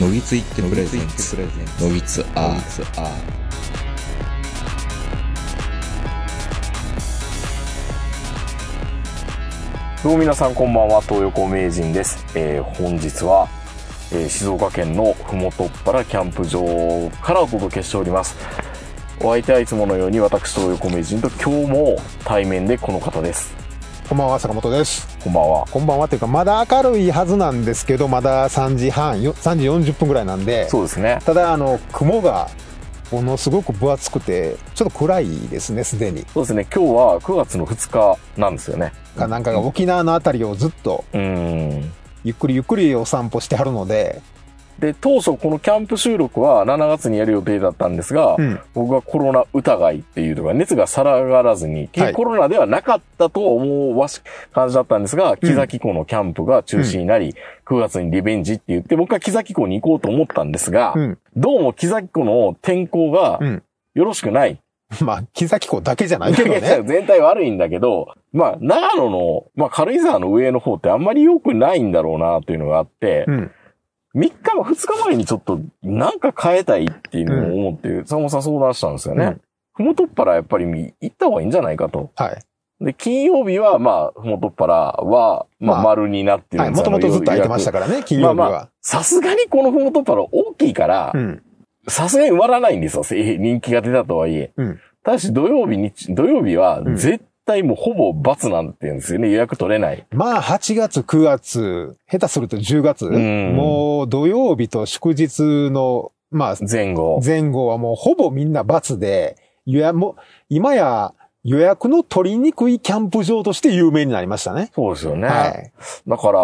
のぎついってプレゼンツのぎつアーどうも皆さんこんばんは、東横名人です。えー本日は、えー静岡県のふもとっぱらキャンプ場からお届けしております。お相手はいつものように私、東横名人と今日も対面でこの方です。こんばんは、坂本です。こんばんは。こんばんはっていうか、まだ明るいはずなんですけど、まだ3時半、よ3時40分ぐらいなんで、そうですね。ただ、あの、雲が、ものすごく分厚くて、ちょっと暗いですね、すでに。そうですね。今日は9月の2日なんですよね。かなんかが沖縄のあたりをずっと、うーん。ゆっくりゆっくりお散歩してはるので、で、当初このキャンプ収録は7月にやる予定だったんですが、うん。僕はコロナ疑いっていうとか、熱が下がらずに、はいコロナではなかったと思わし感じだったんですが、木崎湖のキャンプが中止になり、9月にリベンジって言って、僕は木崎湖に行こうと思ったんですが、うん。どうも木崎湖の天候がうん。よろしくない。まあ、木崎湖だけじゃないけどね。全体悪いんだけど、まあ、長野の、まあ、軽井沢の上の方ってあんまり良くないんだろうなっていうのがあって、うん。3日も2日前にちょっとなんか変えたいっていうのを思って、坂本さん相談したんですよね。うんふもとっぱらやっぱり行った方がいいんじゃないかと。はい。で、金曜日は、まあ、ふもとっぱらは、まあ、まあ丸になってるはい。んですもともとずっと空いてましたかからね、金曜日は。まあまあ、さすがにこのふもとっぱら大きいからう、ん。さすがに埋まらないんですよ。え 人気が出たとはいえ。うん。ただし土曜日に、土曜日はうん絶対もうほぼ罰なんて言うんですよね。予約取れない。まあ、8月、9月、下手すると10月、んもう土曜日と祝日の、まあ、前後。前後はもうほぼみんな罰で、予約も、今や予約の取りにくいキャンプ場として有名になりましたね。そうですよね。はい。だから、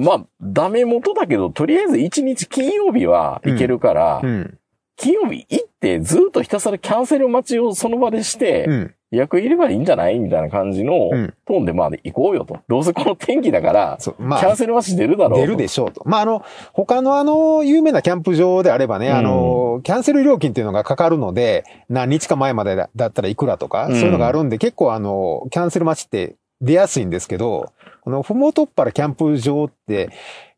まあ、ダメ元だけど、とりあえず1日金曜日は行けるから、うん。金曜日行ってずっとひたすらキャンセル待ちをその場でして、うん。予約入ればいいんじゃない？みたいな感じのうんトーンでまあ行こうよと。どうせこの天気だから、まキャンあ、セル待ち出るだろうと。出るでしょうと。まあ、あの、他のあの、有名なキャンプ場であればね、うんあの、キャンセル料金っていうのがかかるので、何日か前までだだったらいくらとか、うんそういうのがあるんで、結構あの、キャンセル待ちって出やすいんですけど、このふもとっぱらキャンプ場って、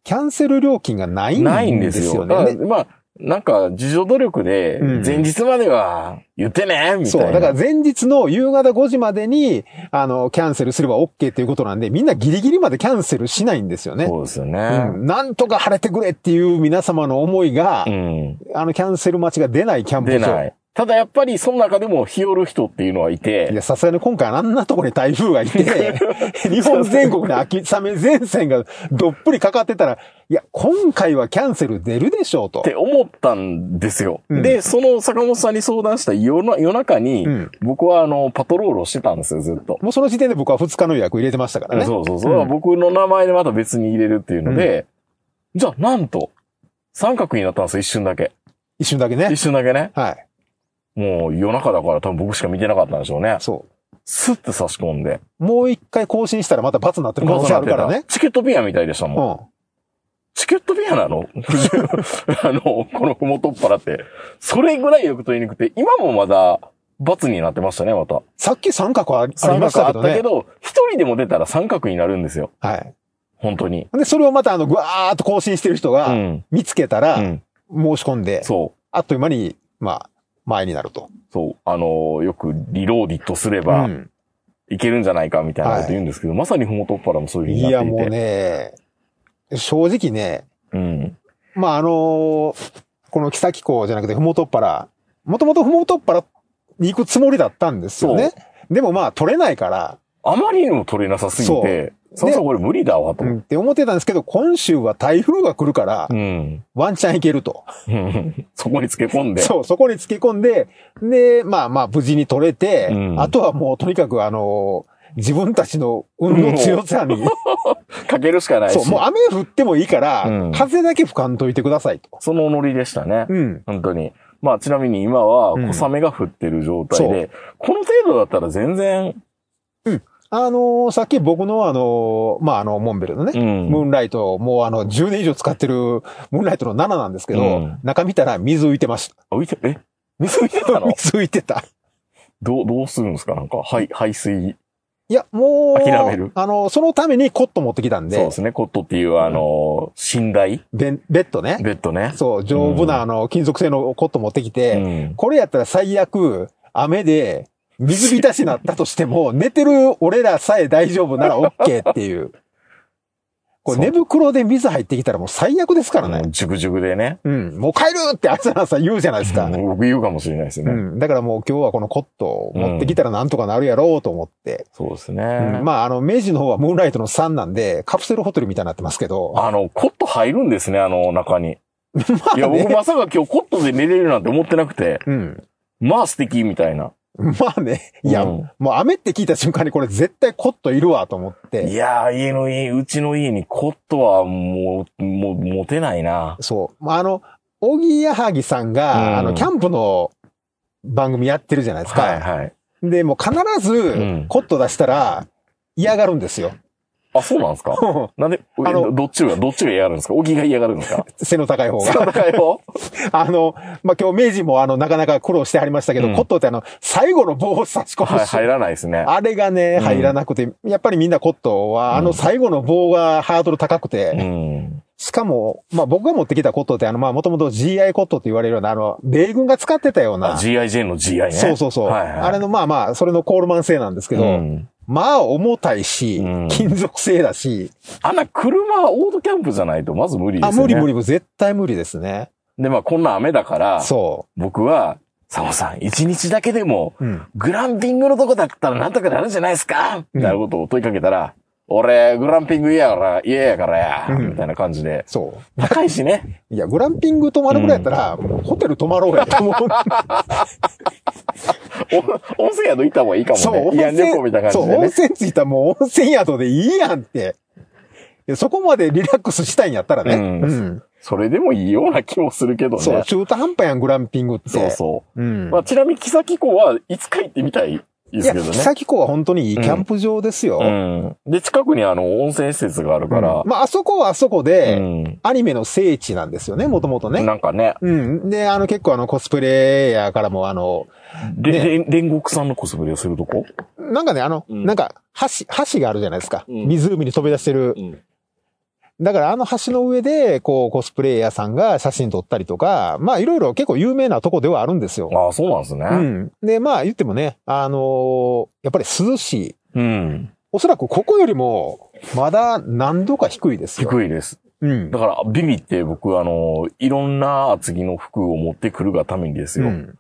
キャンセル料金がないんないんでですよ。すよね。だからまあ、なんか、自助努力でうん、前日までは言ってねみたいな。そう。だから前日の夕方5時までに、あの、キャンセルすれば OK っていうことなんで、みんなギリギリまでキャンセルしないんですよね。そうですよね。うん。なんとか晴れてくれっていう皆様の思いが、うん。あの、キャンセル待ちが出ないキャンプ場。出ない。ただやっぱり、その中でも日和る人っていうのはいて、いや、さすがに今回あんなとこに台風がいて、日本全国に秋雨前線がどっぷりかかってたら、いや、今回はキャンセル出るでしょうとっ。て思ったんですよ。うんで、その坂本さんに相談した夜な夜中に、うん僕はあの、パトロールをしてたんですよ、ずっと。もうその時点で僕は2日の予約入れてましたからね。そうそうそう。うん僕の名前でまた別に入れるっていうので、じゃあ、なんと、三角になったんですよ、一瞬だけ。一瞬だけね一。瞬だけね。はい。もう夜中だから多分僕しか見てなかったんでしょうね。そスッて差し込んで。う。もう一回更新したらまた罰になってる可能性あるからね。チケットピアみたいでしたうもん。ん。チケットピアなの？あの、このふもとっぱらって。それぐらいよく取りにくくて、今もまだ、罰になってましたね、また。さっき三角ああり三まし角あったけたけどね。ど、一人でも出たら三角になるんですよ。はい。本当に。で、それをまたあの、ぐわーっと更新してる人うがん。見つけたら、うん。申し込んで、そう。あっという間に、まあ、前になると。そう。あのーよくリローディットすれば、うんいけるんじゃないかみたいなこと言うんですけど、まさにふもとっぱらもそういう風にいや、なっていて。もうね、正直ね、うん。まあ、あのーこの木崎港じゃなくて、ふもとっぱら、もともとふもとっぱらに行くつもりだったんですよね。でもまあ、取れないから、あまりにも取れなさすぎて、そうささこれ無理だわと。うん、って思ってたんですけど、今週は台風が来るからう、ん。ワンチャン行けると。そこにつけ込んで。そう、そこにつけ込んで、で、まあまあ、無事に取れて、うんあとはもうとにかくあのー自分たちの運の強さに、かけるしかないし。そう、もう雨降ってもいいから、うん風だけ吹かんといてくださいと。そのノリでしたね。うん。本当に。まあ、ちなみに今はうん小雨が降ってる状態で、この程度だったら全然、あのーさっき僕のあのーまあ、あの、モンベルのね、うん。ムーンライト、もうあの、10年以上使ってるムーンライトの7なんですけど、うん中見たら水浮いてました。浮いて、え？水浮いてたの？水浮いてた。どう、どうするんですか？なんか、排、排水。いや、もう、諦める？あの、そのためにコット持ってきたんで、そうですね。コットっていう、あの、寝台ベンベッドね。ベッドね。そう、丈夫な、あの、金属製のコット持ってきて、うんこれやったら最悪、雨で、水浸しになったとしても、寝てる俺らさえ大丈夫なら OK っていう。これ寝袋で水入ってきたらもう最悪ですからね。もうジュクジュクでね。うん。もう帰るって朝の朝言うじゃないですか。うん僕言うかもしれないですよね。うん。だからもう今日はこのコットを持ってきたらなんとかなるやろうと思って。そうですね。うんまあ、あの、明治の方はムーンライトの3なんで、カプセルホテルみたいになってますけど。あの、コット入るんですね、あの中に。まいや、僕まさか今日コットで寝れるなんて思ってなくて、うん。まあ素敵みたいな。まあね。いや、うんもう雨って聞いた瞬間にこれ絶対コットいるわと思って。いやー、家の家、うちの家にコットはもう、もう、持てないな。そう。まあ、あの、おぎやはぎさんが、うんあの、キャンプの番組やってるじゃないですか。はいはい。で、もう必ずん、コット出したら、嫌がるんですよ。あ、そうなんですか？なんで、あのえどっちが、どっちが嫌がるんですか？小木が嫌がるんですか？背の高い方そうが。だよ。あの、まあ、今日明治もあの、なかなか苦労してはりましたけど、うんコットってあの、最後の棒を差し込むはい、し、入らないですね。あれがね、うん入らなくて、やっぱりみんなコットは、あうんの最後の棒がハードル高くて、うん。しかも、まあ僕が持ってきたコットってあの、まあもともと GI コットって言われるような、あの、米軍が使ってたような、あ GIJ の GI ね。そうそうそう。はいはい。あれのまあまあ、それのコールマン製なんですけど、うんまあ重たいし、うん金属製だし、あんな車、オートキャンプじゃないとまず無理ですね。無理無理無理、絶対無理ですね。で、まあこんな雨だから、そ僕は、サモさん、一日だけでも、う。うん。グランピングのとこだったらなんとかなるんじゃないですかみたいなことを問いかけたら、俺、グランピング嫌やから、嫌やからや、うんみたいな感じで。そう。高いしね。いや、グランピング泊まるぐらいやったら、もうホテル泊まろうやと思う。お温泉宿行った方がいいかもね。そう、慰安旅行みたいなそう、感じでね。温泉着いたらもう温泉宿でいいやんって。そこまでリラックスしたいんやったらね。うんうん。それでもいいような気もするけどね。そう、中途半端やん、グランピングって。そうそう。うん。まあ、ちなみに、木崎港はいつか行ってみたいでいや、すけどね。木崎港は本当にいいキャンプ場ですよ。うん。で、近くにあの、温泉施設があるからうん、まあ、あそこはあそこうで、ん。アニメの聖地なんですよね、もともとね。なんかね、うん。で、あの、結構あの、コスプレイヤーからも、あの、で、煉獄さんのコスプレをするとこ？なんかね、あの、うんなんか、橋、橋があるじゃないですか。うん湖に飛び出してる。うん。だからあの橋の上で、こう、コスプレイヤーさんが写真撮ったりとか、まあ、いろいろ結構有名なとこではあるんですよ。ああ、そうなんですね。うん。で、まあ、言ってもね、あのーやっぱり涼しい。うん。おそらくここよりも、まだ何度か低いですよ。低いです。うん。だから、ビビって僕、あの、いろんな厚着の服を持ってくるがためにですよ。だかうん。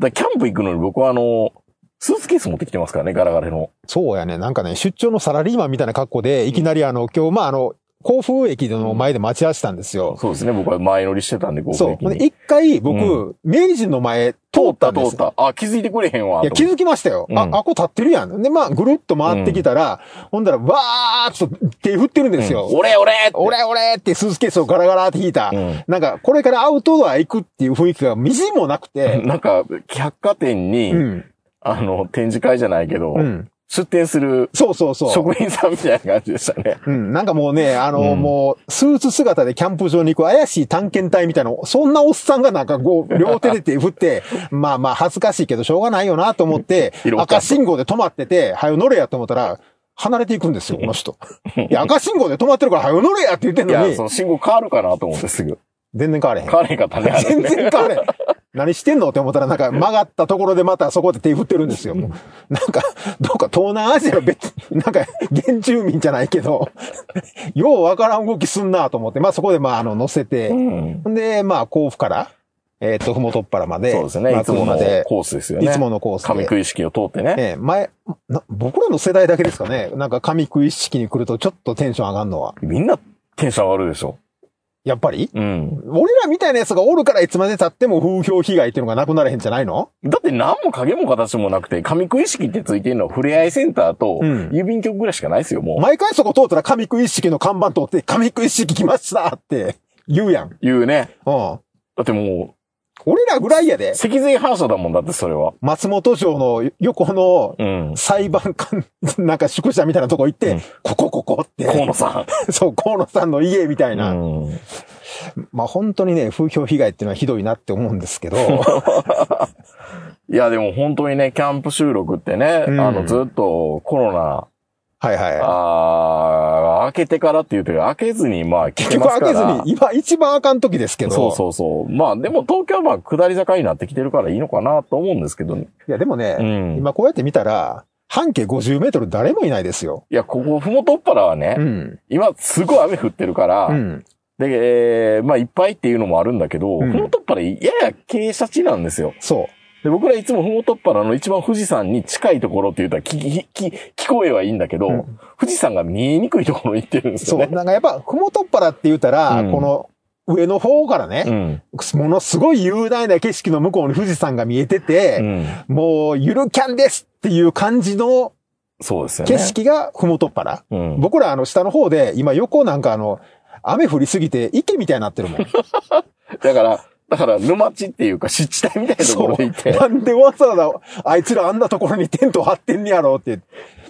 らキャンプ行くのに僕はあの、スーツケース持ってきてますからね、ガラガラの。そうやね。なんかね、出張のサラリーマンみたいな格好で、いきなりあの、今日、まあ、あの、甲府駅の前で待ち合わせたんですよ。そうですね、僕は前乗りしてたんで、こそう。にで一回、僕、う明治の前通通ったんです通った。あ、気づいてくれへんわ。いや、気づきましたよ。あ、うんあ、こう立ってるやん。で、まあ、ぐるっと回ってきたら、ほんだら、わーっと手振ってるんですよ。うん俺、俺俺俺ってスーツケースをガラガラって引いた。うんなんか、これからアウトドア行くっていう雰囲気がみじんもなくて。なんか、百貨店に、うん。あの、展示会じゃないけど、うん。出店するそうそうそう。職人さんみたいな感じでしたね。うん。なんかもうね、あの、うんもう、スーツ姿でキャンプ場に行く怪しい探検隊みたいな、そんなおっさんがなんかこう、両手で手振って、まあまあ恥ずかしいけどしょうがないよなと思って赤信号で止まってて、はよ乗れやと思ったら、離れていくんですよ、この人。いや、赤信号で止まってるから、はよ乗れやって言ってんいや、のにそ、の信号変わるかなと思ってすぐ。全然変われへん変。われへんかったね。全ね然変われへん。何してんのって思ったら、なんか曲がったところでまたそこで手振ってるんですよ。なんか、どうか東南アジアの別、なんか原住民じゃないけど、ようわからん動きすんなと思って、まあそこでまああの乗せて、うん。で、まあ甲府から、えっ、と、ふもとっぱらまで、そうですね。まあいつものコースですよね。いつものコースで。上食い式を通ってね。ええ前な、僕らの世代だけですかね。なんか上食い式に来るとちょっとテンション上がるのは。みんなテンション上がるでしょ。やっぱり？うん。俺らみたいなやつがおるからいつまで経っても風評被害っていうのがなくなれへんじゃないの？だって何も影も形もなくて、上食い式ってついてるのはふれあいセンターとうん郵便局ぐらいしかないですよ、もう。毎回そこ通ったら上食い式の看板通って、上食い式来ましたって言うやん。言うね。うん。だっても俺らぐらいやう、で。脊髄反射だもんだって、それは。松本城の横のうん。裁判官、なんか宿舎みたいなとこ行って、うんここここって。河野さ そう、河野さんの家みたいん。な。うん。まあ本当にね、風評被害っていうのはひどいなって思うんですけど。いや、でも本当にね、キャンプ収録ってね、うんあの、ずっとコロナ、はいはい。あー開けてからって言うと、開けずに、まあ、結結局開けずに、今一番あかん時ですけど。そうそうそう。まあ、でも東京はまあ、下り坂になってきてるからいいのかなと思うんですけどね。いや、でもね、うん今こうやって見たら、半径50メートル誰もいないですよ。いや、ここ、ふもとっぱらはね、うん。今、すごい雨降ってるから、うん。で、えーまあ、いっぱいっていうのもあるんだけど、うんふもとっぱら、やや傾斜地なんですよ。そで、僕らいつもふもとっぱらの一番富士山に近いところって言ったら、聞き、聞こえはいいんだけど、うん富士山が見えにくいところに行ってるんでう。そう。すよね。なんかやっぱ、ふもとっぱらって言ったら、うんこの上の方からね、うん。ものすごい雄大な景色の向こうに富士山が見えてうて、ん。もう、ゆるキャンですっていう感じのそうですよね。景色がふもとっぱら。うん。僕らあの下の方で、今横なんかあの、雨降りすぎて池みたいになってるもん。だから、だから、沼地っていうか、湿地帯みたいなところで行って。なんでわざわざ、あいつらあんなところにテント張ってんねやろうって、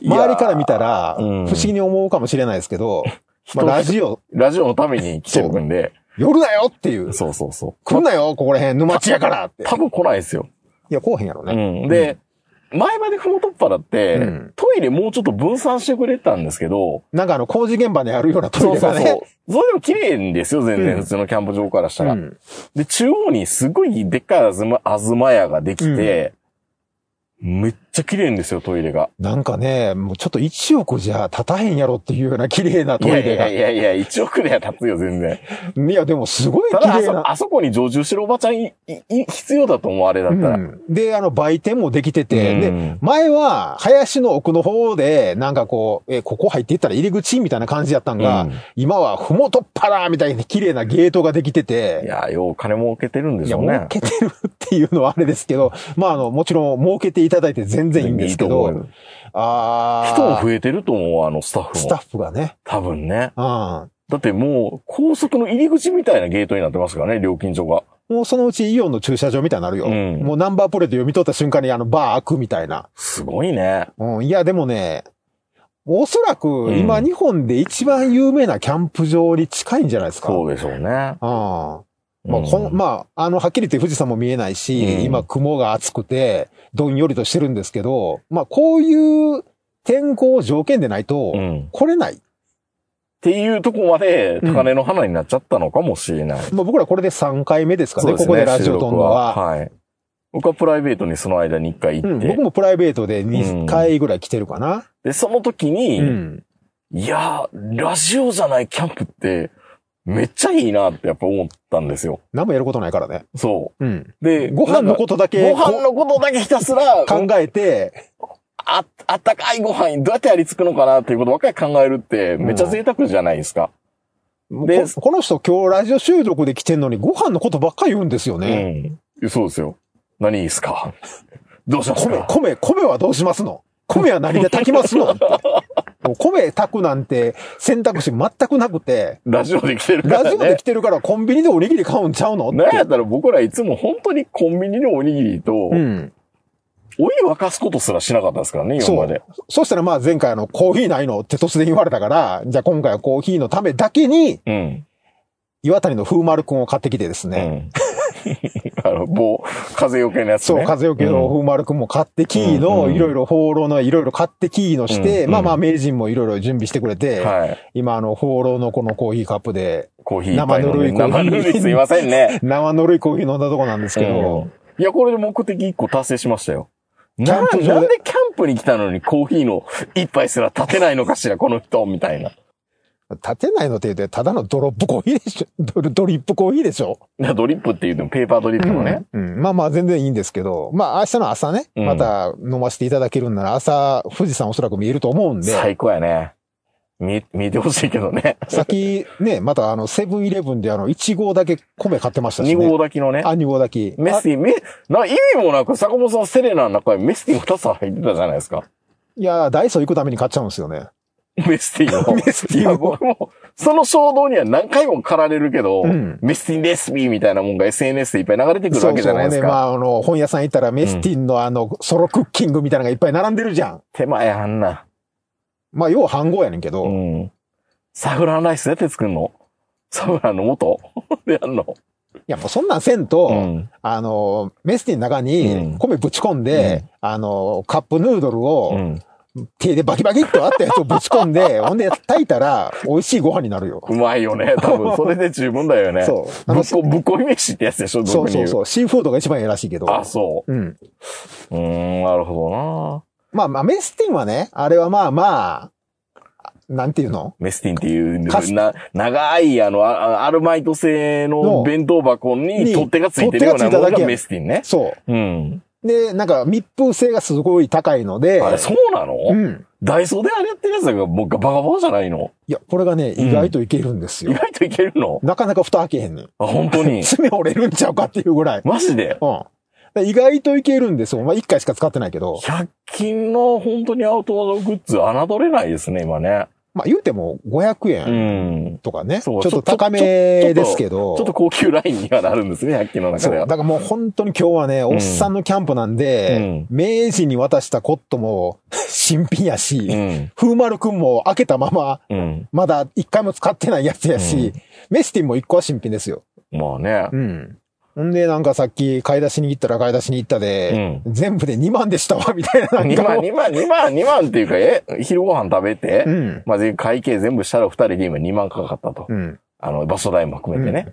周りから見たら、不思議に思うかもしれないですけど、まあ、ラジオ、ラジオのために来てるんで、夜だよっていう、そうそうそう。来んなよ、ここら辺、沼地やからって。多分来ないですよ。いや、来おへんやろうね。ん。で、前までふもとっぱらって、うんトイレもうちょっと分散してくれてたんですけど、なんかあの、工事現場にあるようなトそうそうそう。イレがね。それでも綺麗ですよ、全然、うん普通のキャンプ場からしたら。うんで、中央にすごいでっかいあずま、あずま屋ができて、めっちゃ綺麗んですよ、トイレが。なんかね、もうちょっと1億じゃ立たへんやろっていうような綺麗なトイレが。いやいやいや、1億では立つよ、全然。いや、でもすごい綺麗な。あそこに常駐してるおばちゃんい、い、い必要だと思う、あれだったら。うんで、あの、売店もできてて、うんで、前は、林の奥の方で、なんかこう、え、ここ入っていったら入り口みたいな感じやったんが、うん今は、ふもとっぱらみたいに綺麗なゲートができていて、や、よう金儲けてるんでいや、しょうね。儲けてるっていうのはあれですけど、まあ、あの、もちろん儲けていただいて全然いいんですけどいいと思うよ、あ人もー増えてると思う、あのスタッフも。スタッフがね、多分ね。うん。だってもう、高速の入り口みたいなゲートになってますからね、料金所が。もうそのうちイオンの駐車場みたいになるよ。うんもうナンバープレート読み取った瞬間にあのバー開くみたいな。すごいね。うん、いや、でもね、おそらくうん今日本で一番有名なキャンプ場に近いんじゃないですか。そうでしょうね。ああまあ、うんこんまあ、あの、はっきり言って富士山も見えないし、うん今雲が厚くて、どんよりとしてるんですけど、まあ、こういう天候条件でないとう、ん。っ来れない。ていうとこまで高値の花になっちゃったのかもしれない。まあ、僕らこれで3回目ですかね、そうですここでラジオ撮るのは。はい。僕はプライベートにその間に1回うん、行って、僕もプライベートでうん2回ぐらい来てるかな。で、その時に、うん。いやー、ラジオじゃないキャンプって、めっちゃいいなってやっぱ思ったんですよ。何もやることないからね。そうん。う。で、ご飯のことだけご飯のことだけひたすら考えて、あ、あったかいご飯どうやってやりつくのかなっていうことばっかり考えるって、めっちゃ贅沢じゃないですか。でここの人今日ラジオ収録で来てんのにご飯のことばっかり言うんですよね。うん。そうですよ。何いいですか？どうします米、か米、米はどうしますの？米は何で炊きますの もう米炊くなんて選択肢全くなくて、ラジオで来てるからね。ラジオで来てるからコンビニでおにぎり買うんちゃうの？なんやったら僕らいつも本当にコンビニのおにぎりと、うん。お湯沸かすことすらしなかったですからね、今そうまで。。そしたらまあ前回あのコーヒーないのって突然言われたから、じゃあ今回はコーヒーのためだけにうん。岩谷の風丸くんを買ってきてですうね。ん。あの、棒、風よけのやつね。そう、風よけの風丸くんも買ってキーうんうんのいろいろ放浪のいろいろ買ってキーのして、うんまあまあ名人もいろいろ準備してくれて、はい。今あの放浪のこのコーヒーカップでコーヒー生ぬるいコーヒー生ぬるいすいませんね。生ぬるいコーヒー飲んだとこなんですけど、うんいや、これで目的一個達成しましたよ。なキャンプなんでキャンプに来たのにコーヒーの一杯すら立てないのかしら、この人、みたいな。立てないのって言うて、ただのドロップコーヒーでしょド ドリップコーヒーでしょ、ドリップって言うてもペーパードリップのね。うん。まあまあ全然いいんですけど、まあ明日の朝ね、うんまた飲ませていただけるんなら朝、富士山おそらく見えると思うんで、最高やね。見え、見えてほしいけどね。さっきね、またあの、セブンイレブンであの、1号だけ米買ってましたし2ね。号炊きのね。あ、2号だけ。メスティン、め、な、意味もなく坂本さんセレナの中にメスティン2つ入ってたじゃないですか。いや、ダイソー行くために買っちゃうんですよね。メスティンを。メスティンを僕も、その衝動には何回も駆られるけど、うんメスティンレシピみたいなもんが SNS でいっぱい流れてくるわけじゃないですそうそうね、か。まああの、本屋さん行ったらメスティンのあの、ソロクッキングみたいなのがいっぱい並んでるじゃん。手前あんな。まあ、要は半合やねんけど、うん。サフランライスどうやって作るの？サフランの元？でやんの？や、もうそんなんせんと、うんあの、メスティンの中うんに米ぶち込んで、あの、カップヌードルうをん。手でバキバキっとあったやつをぶち込んで、ほんで炊いたら美味しいご飯になるよ。うまいよね。多分、それで十分だよね。そうぶっこ、ぶっこい飯ってやつでしょ、そう。そうそう。シーフードが一番いいらしいけど。あ、そうん。う。うーん、なるほどなまあまあ、メスティンはね、あれはまあまあ、なんていうの？メスティンっていう、な、長い、あの、あアルマイト製のの弁当箱にに取っ手がついてるようなものがメスティンね。そうん。う。で、なんか密封性がすごい高いので、あれ、そうなの、うん。ダイソーであれやってるやつがもうバカバカじゃないの？いや、これがね、意外といけるんですよ。意外といけるの？なかなか蓋開けへんねん。あ、本当に？爪折れるんちゃうかっていうぐらい。マジで？うん。で意外といけるんですよ。まあ、一回しか使ってないけど。100均の本当にアウトドアグッズ侮れないですね、今ね。まあ、言うても500う円ん。とかね。ちそうょっと高めですけど。ちょっと高級ラインにはなるんですね、100均の。中では。だからもう本当に今日はね、おっさんのキャンプなんで、明治に渡したコットも 新品やし、うん。風丸くんも開けたまま、うん。まだ一回も使ってないやつやし、メスティンも一個は新品ですよ。まあねう。ん。ほんで、なんかさっき買い出しに行ったら買い出しに行ったで、全部で2万でしたわ、みたいな。なん2か万、2万、2万、2万っていうか、え昼ご飯食べて、うん。まあ、ぜ会計全部したら2人で今2万かかったと。うん。あの、場所代も含めてね。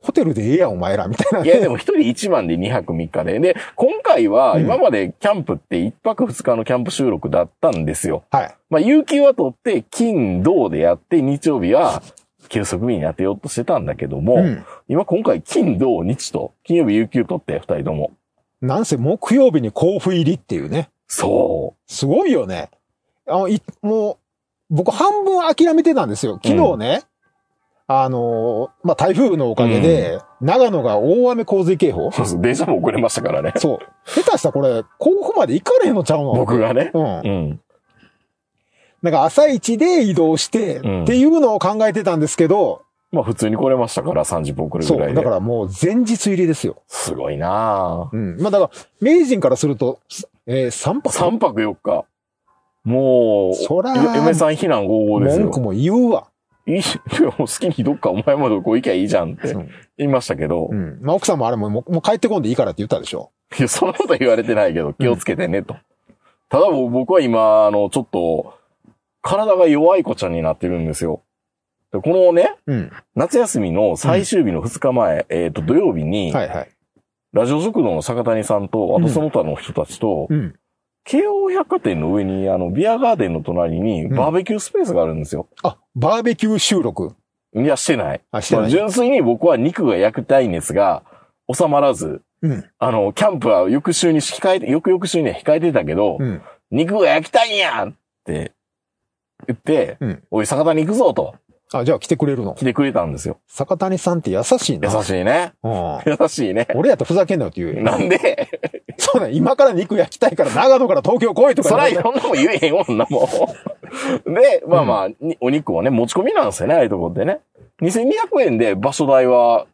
ホテルでええやん、お前ら、みたいな、いや、でも1人1万で2泊3日で。で、今回はうん今までキャンプって1泊2日のキャンプ収録だったんですよ。はい。まあ、有給は取って、金、土でやって、日曜日は、休息日に当てようとしてたんだけども、うん。今今回金、土、日と、金曜日有給取って、二人とも。なんせ木曜日に甲府入りっていうね。そすごいよね。あの、い、もう、僕半分諦めてたんですよ。昨日ね、あのーまあ、台風のおかげで、長野が大雨洪水警報う。そうそう、電車も遅れましたからね。そう。下手したらこれ、甲府まで行かれへんのちゃうの？僕がね。うん。うん。なんか朝一で移動して、うんっていうのを考えてたんですけど、まあ普通に来れましたから、30分。ぐらいで。だからもう前日入りですよ。すごいなぁ。うん。まあだから、名人からすると、えー、3泊？3泊4日。もう、そらよ嫁さん避難合々ですよ文句。も言うわ。いい、もう好きにどっかお前までこう行きゃいいじゃんってうん言いましたけどう、ん。まあ奥さんもあれももうもう帰ってこんでいいからって言ったでしょ。いや、そんなこと言われてないけど、気をつけてね、と。ただもう僕は今、あの、ちょっと、体が弱い子ちゃんになってるんですよ。でこのね、うん。夏休みの最終日の2日前、えっ、と、土曜日に、はいはい。ラジオ食堂の坂谷さんと、あとその他の人たちと、うん。京王百貨店の上に、あの、ビアガーデンの隣に、うんバーベキュースペースがあるんですよ。あ、バーベキュー収録？いや、してない。あ、してない。純粋に僕は肉が焼きたい熱が収まらず、うん。あの、キャンプは翌週に控えて、翌々週には控えてたけど、うん。肉が焼きたいんやって言って、うんおい、坂谷行くぞとあ、じゃあ来てくれるの？来てくれたんですよ。坂谷さんって優しいな。優しいね。うん。優しいね。俺やったらふざけんなよって言うよ。なんで、そうだ、今から肉焼きたいから長野から東京来いとかそらいろんなもん言えへん女もん。で、まあまあ、にお肉をね、持ち込みなんですよね、ああいうとこってね。2200円で場所代は、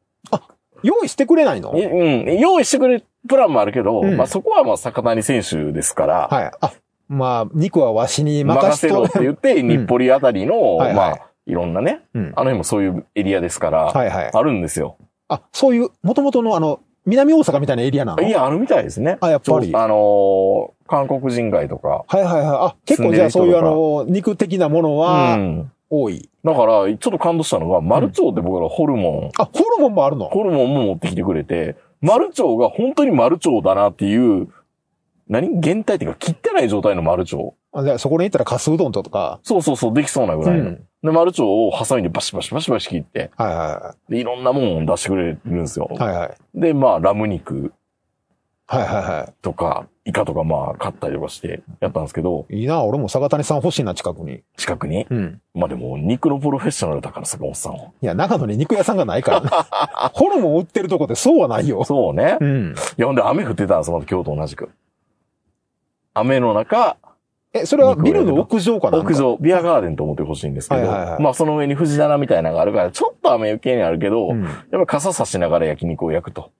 用意してくれないの？いうん、用意してくれるプランもあるけど、うんまあそこはまあ坂谷選手ですから、はい。あ、まあ、肉はわしに任任せろって言って、日暮里あたりの、はいはいまあ、いろんなね、うん。あの辺もそういうエリアですから、はいはい。あるんですよ。あ、そういう、元々のあの、南大阪みたいなエリアなの？いや、あるみたいですね。あ、やっぱり。あのー韓国人街とか。はいはい。あ、結構じゃあそういうあの、肉的なものうはん。多い。だから、ちょっと感動したのが、マルチョウって僕らホルモン、あ、ホルモンもあるの？ホルモンも持ってきてくれて、マルチョウが本当にマルチョウだなっていう、何？原体っていうか切ってない状態のマルチョウ？あじゃあそこに行ったらカスうどんとか。そうそうそう、できそうなぐらいの。うん。で、マルチョウをハサミでバシバシバシバシ切って、はいはで、いろんなもんを出してくれるんですよ。いはい。はいはい。で、まあ、ラム肉はいはいはとか、イカとかまあ、買ったりとかしてやったんですけど、い。いいな、俺も坂谷さん欲しいな、近くに。近くに？うん。まあでも、肉のプロフェッショナルだから、坂本さんは。いや、長野に肉屋さんがないからね。ホルモン売ってるとこってそうはないよ。そうね。うん。いや、ほんで雨降ってたんです、また今日と同じく。雨の中、え、それはビルの屋上かな屋。上、ビアガーデンと思ってほしいんですけど、はいはいはいまあその上に藤棚みたいなのがあるから、ちょっと雨受けにあるけど、うん。やっぱ傘差しながら焼肉を焼くと。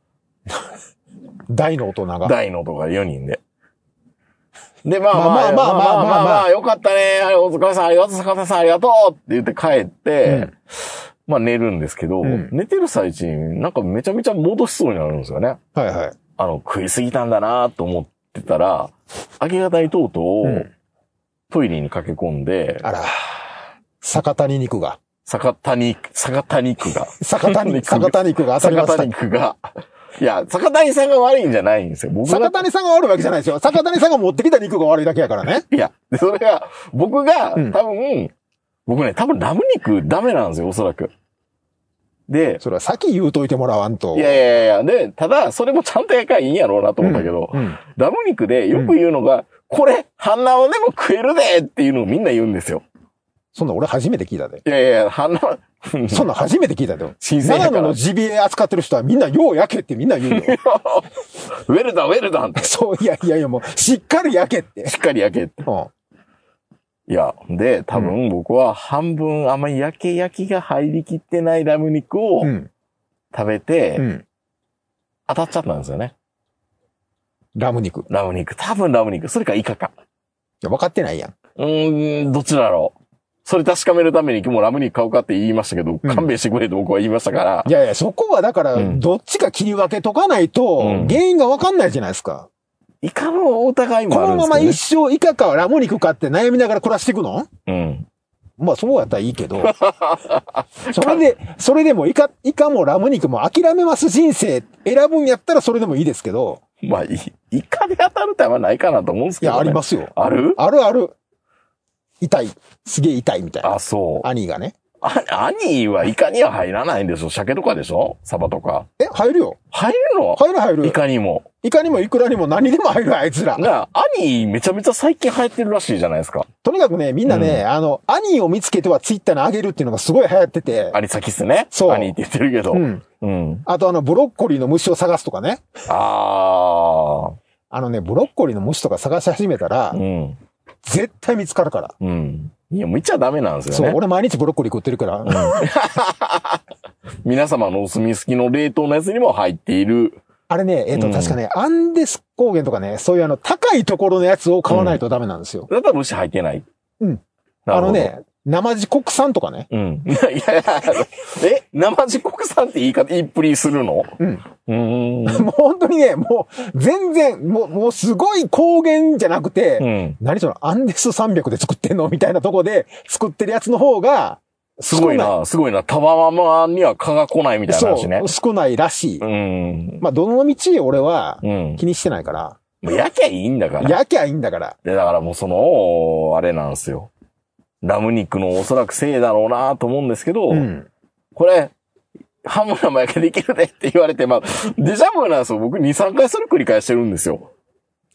大の大人が。大のとか4人で。で、まあまあ、まあまあまあまあまあまあまあ、よかったね。はいお疲れさんありがとう、坂田さんありがとうって言って帰って、まあ寝るんですけど、うん寝てる最中になんかめちゃめちゃ戻しそうになるんですよね。はいはい。あの、食いすぎたんだなと思ってたら、明け方にとうとう、うんトイレに駆け込んで、あら、坂谷肉が。坂谷、坂谷肉が。坂谷、肉坂谷肉が坂。谷肉が。いや、坂谷さんが悪いんじゃないんですよ。坂谷さんが悪いわけじゃないですよ。坂谷さんが持ってきた肉が悪いだけやからね。いや、それが、僕が、うん多分、僕ね、多分ラム肉ダメなんですよ、おそらく。で、それは先言うといてもらわんと。いやいやいや、で、ただ、それもちゃんとやかいいんやろうなと思ったけど、うんうんラム肉でよく言うのが、これ、半生でも食えるでっていうのをみんな言うんですよ。そんな俺初めて聞いたで。いやいや、半生、そんな初めて聞いたで。新鮮長野のジビエ扱ってる人はみんなよう焼けってみんな言うよ。ウェルダン、ウェルダンって、そう、いやいやいやもう、しっかり焼けって。しっかり焼けって。うん。いや、で、多分僕は半分あんまり焼け焼きが入りきってないラム肉をうん。食べて、うん。当たっちゃったんですよね。ラム肉。いラム肉。多分ラム肉。それかイカか。や、分かってないやん。うーん、どっちだろう。それ確かめるためにもうラム肉買うかって言いましたけど、うん勘弁してくれと僕は言いましたからい。やいや、そこはだから、うんどっちか切り分けとかないとうん、原因が分かんないじゃないですか。イカのお疑いもこあるんですね。のまま一生イカかラム肉かって悩みながら暮らしていくの？うん。まあそうやったらいいけど。それで、それでもイカ、イカもラム肉も諦めます人生選ぶんやったらそれでもいいですけど。まあ、いイカで当たるってあんまないかなと思うんですいや、けど、ね。ありますよ。ある？あるある。痛い。すげえ痛いみたいな。あ、そう。兄がね。あ、兄はイカには入らないんでしょ？鮭とかでしょ？サバとか。え、入るよ。入るの？入る入る。イカにも。イカにもイクラにも何にでも入るあいつら。なあ、兄めちゃめちゃ最近流行ってるらしいじゃないですか。とにかくね、みんなね、あの、兄を見つけてはツイッターに上げるっていうのがすごい流行ってて。アニサキっすね。そう兄って言ってるけど。うん。うん。あとあの、ブロッコリーの虫を探すとかね。ああのね、ブロッコリーの虫とか探し始めたらあ。う、ん。絶対見つかるから。うん。いや、もう言っちゃダメなんですそう、よね。俺毎日ブロッコリー食ってるから。皆様のお墨付きの冷凍のやつにも入っている。あれね、えっ、と、うん確かね、アンデス高原とかね、そういうあの、高いところのやつを買わないとダメなんですよ。だったら虫入ってない。うん。あのね、生地国産とかね。うん。いやいやいや、え生地国産って言い方、言いっぷりするの？うん。うーん。もう本当にね、もう、全然、もう、もうすごい高原じゃなくて、うん。何その、アンデス300で作ってんの？みたいなとこで作ってるやつの方が、すごいな、すごいな。タワママには蚊が来ないみたいな話ねそう、。少ないらしい。うん。まあ、どの道俺はうん。気にしてないから、もう焼きゃいいんだから。焼きゃいいんだから。で、だからもうその、あれなんですよ。ラム肉のおそらくせいだろうなと思うんですけど、うん。これ、ハム生焼けできるでって言われて、まあ、デジャブなんですよ。僕2、3回それ繰り返してるんですよ。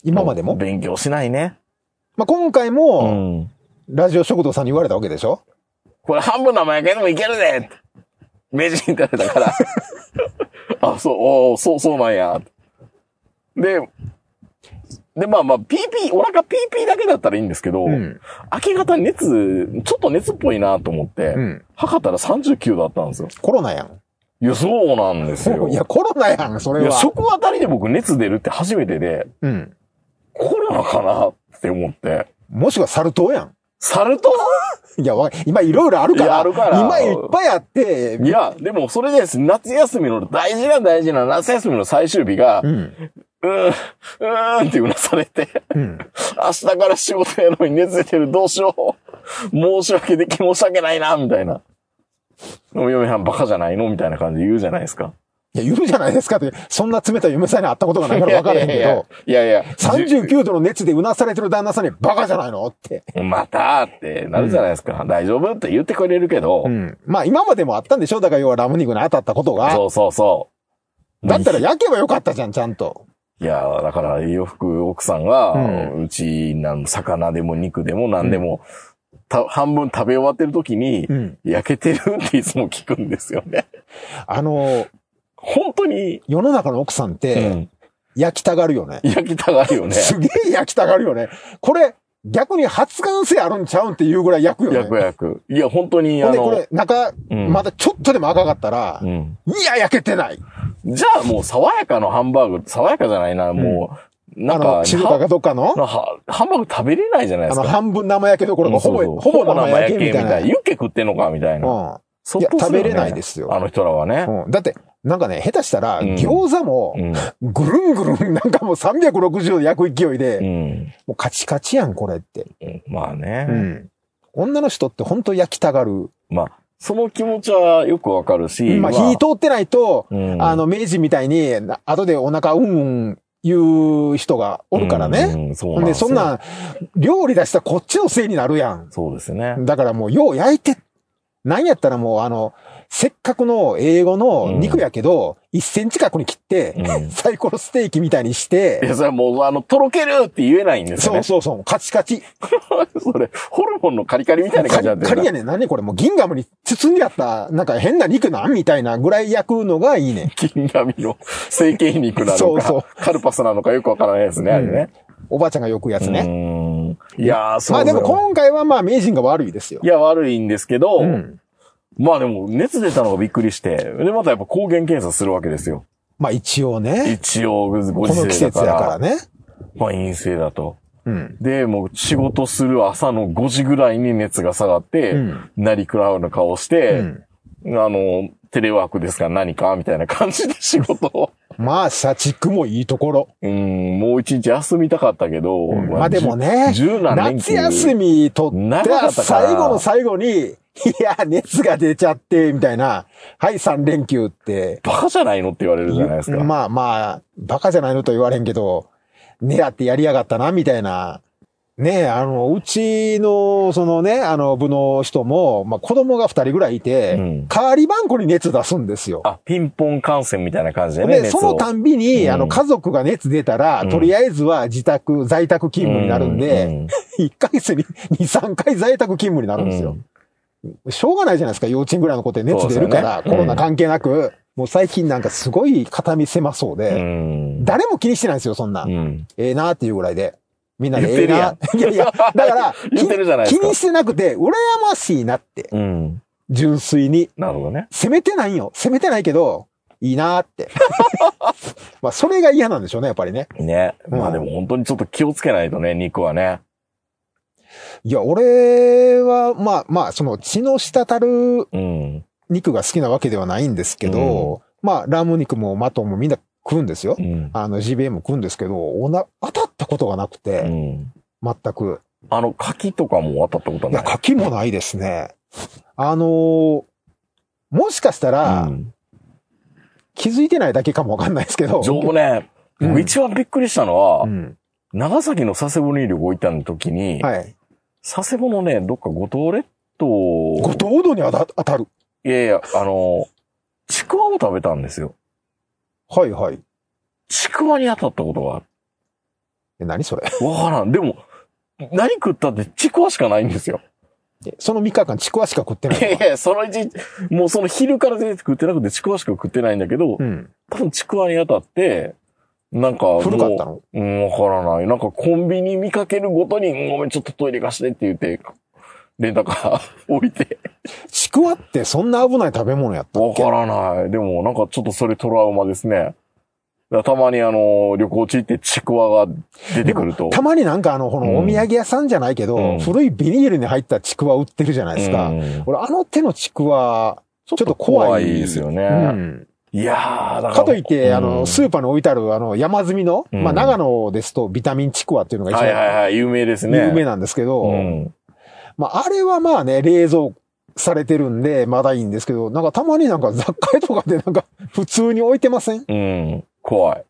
今までも？勉強しないね。まあ、今回うも、ん。ラジオ食堂さんに言われたわけでしょ？これ半分生焼けでもいけるでって名人って言われたから。あ、そう、おーそう、そうなんや。で、で、まあまあ、ピーピー、お腹ピーピーだけだったらいいんですけど、うん。明け方熱、ちょっと熱っぽいなと思って、うん。測ったら39だったんですよ。コロナやん。いや、そうなんですよ。いや、コロナやん、それいや、は。食あたりで僕熱出るって初めてで、うん。コロナかなって思って。もしくはサル痘やん。サル痘？いや、わ今いろいろあるから。あるから今いっぱいあって。いや、でもそれです。夏休みの大事な大事な夏休みの最終日が、うん。うーん、うーんってうなされて、うん。明日から仕事やのに熱出てる、どうしよう。申し訳でき、申し訳ないな、みたいな。でも嫁はんバカじゃないのみたいな感じで言うじゃないですか。いや、言うじゃないですかって、そんな冷たい嫁さんに会ったことがないから分からへんけど、いやいや、39度の熱でうなされてる旦那さんにバカじゃないのって。またってなるじゃないですか。大丈夫って言ってくれるけど、うん。まあ今までもあったんでしょだから要はラム肉に当たったことが。そうそうそう。だったら焼けばよかったじゃん、ちゃんと。いや、だから洋服奥さんが、ううちなん魚でも肉でも何でも、た半分食べ終わってる時に、うん。焼けてるっていつも聞くんですよね。あの、本当に、世の中の奥さんっうて、ん、焼きたがるよね。焼きたがるよね。すげえ焼きたがるよね。これ、逆に発がん性あるんちゃうんっていうぐらい焼くよね。焼く焼く。いや、本当に、あの、でこれ、中、うんまだちょっとでも赤かったら、うん。いや、焼けてない。じゃあもう爽やかのハンバーグ、爽やかじゃないな、もう、なんか、あの、静岡かどっかの、はハンバーグ食べれないじゃないであの、すか。半分生焼けどころか、ほぼ、ほぼ生焼けみたいな。ユッケ食ってんのかみたいな。うん。そっとするよね食べれないですよ。あの人らはね。うん、だって、なんかね、下手したら、うん餃子もう、ん。ぐるんぐるん、なんかもう360度焼く勢いで、うん。もうカチカチやん、これって。うんまあね。うん。女の人って本当焼きたがる。まあ、その気持ちはよくわかるし。まあ、火通ってないと、うんあの、明治みたいに、な後でお腹うんうん言う人がおるからね。うん、そうで、そんなん、料理出したらこっちのせいになるやん。そうですね。だからもう、よう焼いて、なんやったらもう、あの、せっかくの英語の肉やけど、1センチ角に切って、うんサイコロステーキみたいにしいて、や、それはもう、あの、とろけるって言えないんですよそうね。そうそう、カチカチ。それ、ホルモンのカリカリみたいな感じになってるカリやねん。何これもう銀ガムに包んであった、なんか変な肉なんみたいなぐらい焼くのがいいねん。金紙の成形肉なのか、そうそうカルパスなのかよくわからないですね、あれね。おばあちゃんがよくやつね。ね。いやー、そうまあでもこ今回はまあ名人が悪いですよい。や、悪いんですけど、うん。まあでも、熱出たのがびっくりして、で、またやっぱ抗原検査するわけですよ。まあ一応ね、一応、ごこ時の季節世だから。やからね。まあ陰性だと。うん。で、もう仕事する朝の5時ぐらいに熱が下がって、うんなりくらうの顔しうて、ん。あの、テレワークですか何かみたいな感じで仕事を。まあ社畜もいいところ。うん、もう一日休みたかったけど、まあでもね、夏休み取って最後の最後に、いや、熱が出ちゃって、みたいな、はい、3連休って、バカじゃないのって言われるじゃないですか。まあまあ、バカじゃないのと言われんけど、狙ってやりやがったな、みたいな。ねえ、あの、うちの、そのね、あの、部の人も、まあ子供が2人ぐらいいて、うん代わり番号に熱出すんですよ。あ、ピンポン感染みたいな感じでね。で、そのたんびに、うんあの、家族が熱出たら、うんとりあえずは自宅、在宅勤務になるんで、ううん1ヶ月に2、3回在宅勤務になるんですよ。しょうがないじゃないですか、幼稚園ぐらいの子って熱出るから、ねコロナ関係なく、もう最近なんかすごい肩身狭そううで、ん。誰も気にしてないんですよ、そんな。うん。ええなっていうぐらいで。みんなで言ってるやんええな。いやいや、だから、言ってるじゃないですか気にしてなくて、羨ましいなって、うん。純粋に。なるほどね。責めてないんよ。責めてないけど、いいなって。まあ、それが嫌なんでしょうね、やっぱりね。ね。うんまあでも本当にちょっと気をつけないとね、肉はね。いや、俺は、まあまあ、その血の滴るうん。肉が好きなわけではないんですけど、まあ、ラム肉もマトンもみんな食うんですよう。ん。あの、ジビエも食うんですけど、おな、当たったことがなくうて、ん。全く。あの、柿とかも当たったこといや、ない？柿もないですね。あのーもしかしたら、うん。気づいてないだけかもわかんないですけど。情報ね、うん僕一番びっくりしたのは、うん。長崎の佐世保に旅行行った時に、はい。佐世保のね、どっか五島列島、五島うどんに当た当たる。いやいや、あの、ちくわを食べたんですよ。はいはい。ちくわに当たったことがある。え何それ？わからん。でも、何食ったってちくわしかないんですよ。えその3日間ちくわしか食ってないの？いやいや、その一日、もうその昼から全然食ってなくてちくわしか食ってないんだけど、うん。多分ちくわに当たって、なんか古かったの？うん、わからない。なんかコンビニ見かけるごとに、うんごめん、ちょっとトイレ貸してって言って、レンタカー 置いて。ちくわってそんな危ない食べ物やったっけ？わからない。でも、なんかちょっとそれトラウマですね。だたまにあの、旅行地行ってちくわが出てくると。たまになんかあの、こうんのお土産屋さんじゃないけど、うん古いビニールに入ったちくわ売ってるじゃないですか。うん俺、あの手のちくわ、ちょっと怖い。ですよね。うん。いやー、だから。かといって、あうの、んスーパーに置いてある、あの、山積みの、うんまあ、長野ですとビタミンちくわっていうのが一はいはい番はい、有名ですね。有名なんですけど、うん。まあ、あれはまあね、冷蔵されてるんで、まだいいんですけど、なんかたまになんか雑貨屋とかでなんか普通に置いてません？うん。怖い。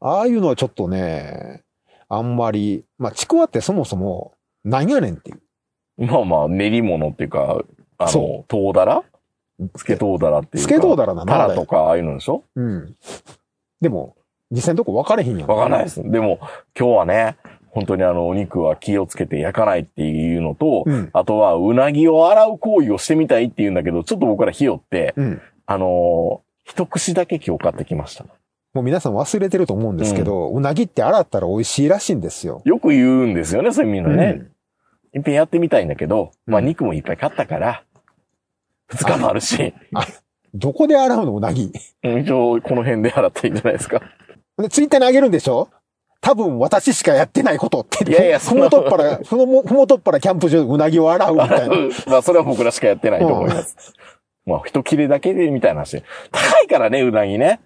ああいうのはちょっとね、あんまり、まあ、ちくわってそもそも、何やねんっていう。まあまあ、練り物っていうか、あその、唐だらつけ唐だらっていうか。つけ唐だらなタラとか、ああいうのでしょ？うん。でも、実際のとこ分かれへんやん。わかんないです。でも、今日はね、本当にあの、お肉は気をつけて焼かないっていうのと、うん。あとは、うなぎを洗う行為をしてみたいっていうんだけど、ちょっと僕らひよって、うん。あのー一口だけ今日買ってきました。もう皆さん忘れてると思うんですけど、うなぎって洗ったら美味しいらしいんですよ。よく言うんですよね、そういうみんなね。うんいっぺんやってみたいんだけど、まあうん肉もいっぱい買ったから、二日もあるし、どこで洗うのうなぎ？うん一応この辺で洗っていいんじゃないですか。で、ツイッターにあげるんでしょ？多分私しかやってないことって。いやいやふもとっぱら、ふも、ふもとっぱらキャンプ場でうなぎを洗うみたいな。まあそれは僕らしかやってないと思います。まあ、一切れだけでみたいな話。高いからね、うなぎね。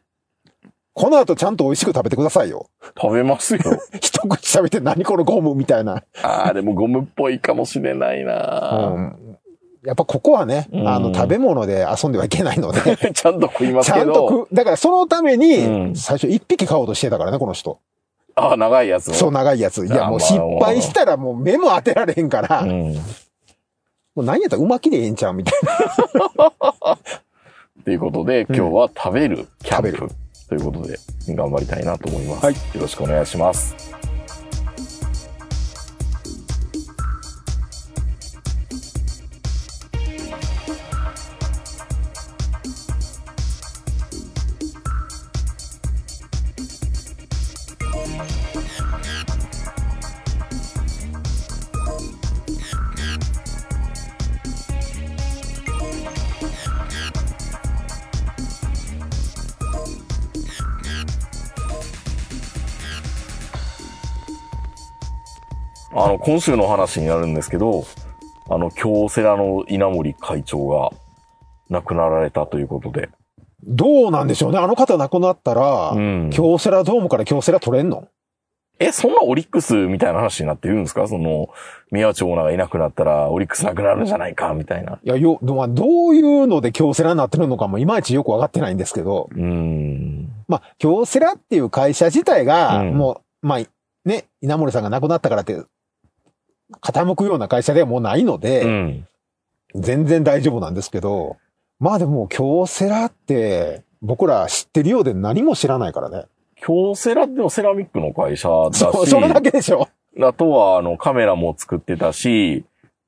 この後ちゃんと美味しく食べてくださいよ。食べますよ。一口食べて何このゴムみたいな。ああ、でもゴムっぽいかもしれないな、うん。やっぱここはね、うんあの、食べ物で遊んではいけないので、ちゃんと食いますちゃけど。んと食う。だからそのためうに、ん最初一匹買おうとしてたからね、この人。ああ、長いやつを。そう長いやつ。いや、もう失敗したらもう目も当てられへんから、もうん。う何やったらうまきでええんちゃうみたいと いうことで、今日は食べるキャンプ食べるということで、頑張りたいなと思います。はいよろしくお願いします。あの、今週の話になるんですけど、あの、京セラの稲森会長が亡くなられたということで。どうなんでしょうね。あの方亡くなったら、うん京セラドームから京セラ取れんの？え、そんなオリックスみたいな話になってるんですか？その、宮内オーナーがいなくなったら、オリックスなくなるんじゃないかみたいな。いや、よ、まあ、どういうので京セラになってるのかもいまいちよくわかってないんですけど、うーん。まあ、京セラっていう会社自体が、うんもう、まあ、ね、稲森さんが亡くなったからって、傾くような会社ではもうないので、うん。全然大丈夫なんですけど、まあでも、京セラって、僕ら知ってるようで何も知らないからね。京セラってもセラミックの会社だし、そう、それだけでしょ。あとは、あの、カメラも作ってたし、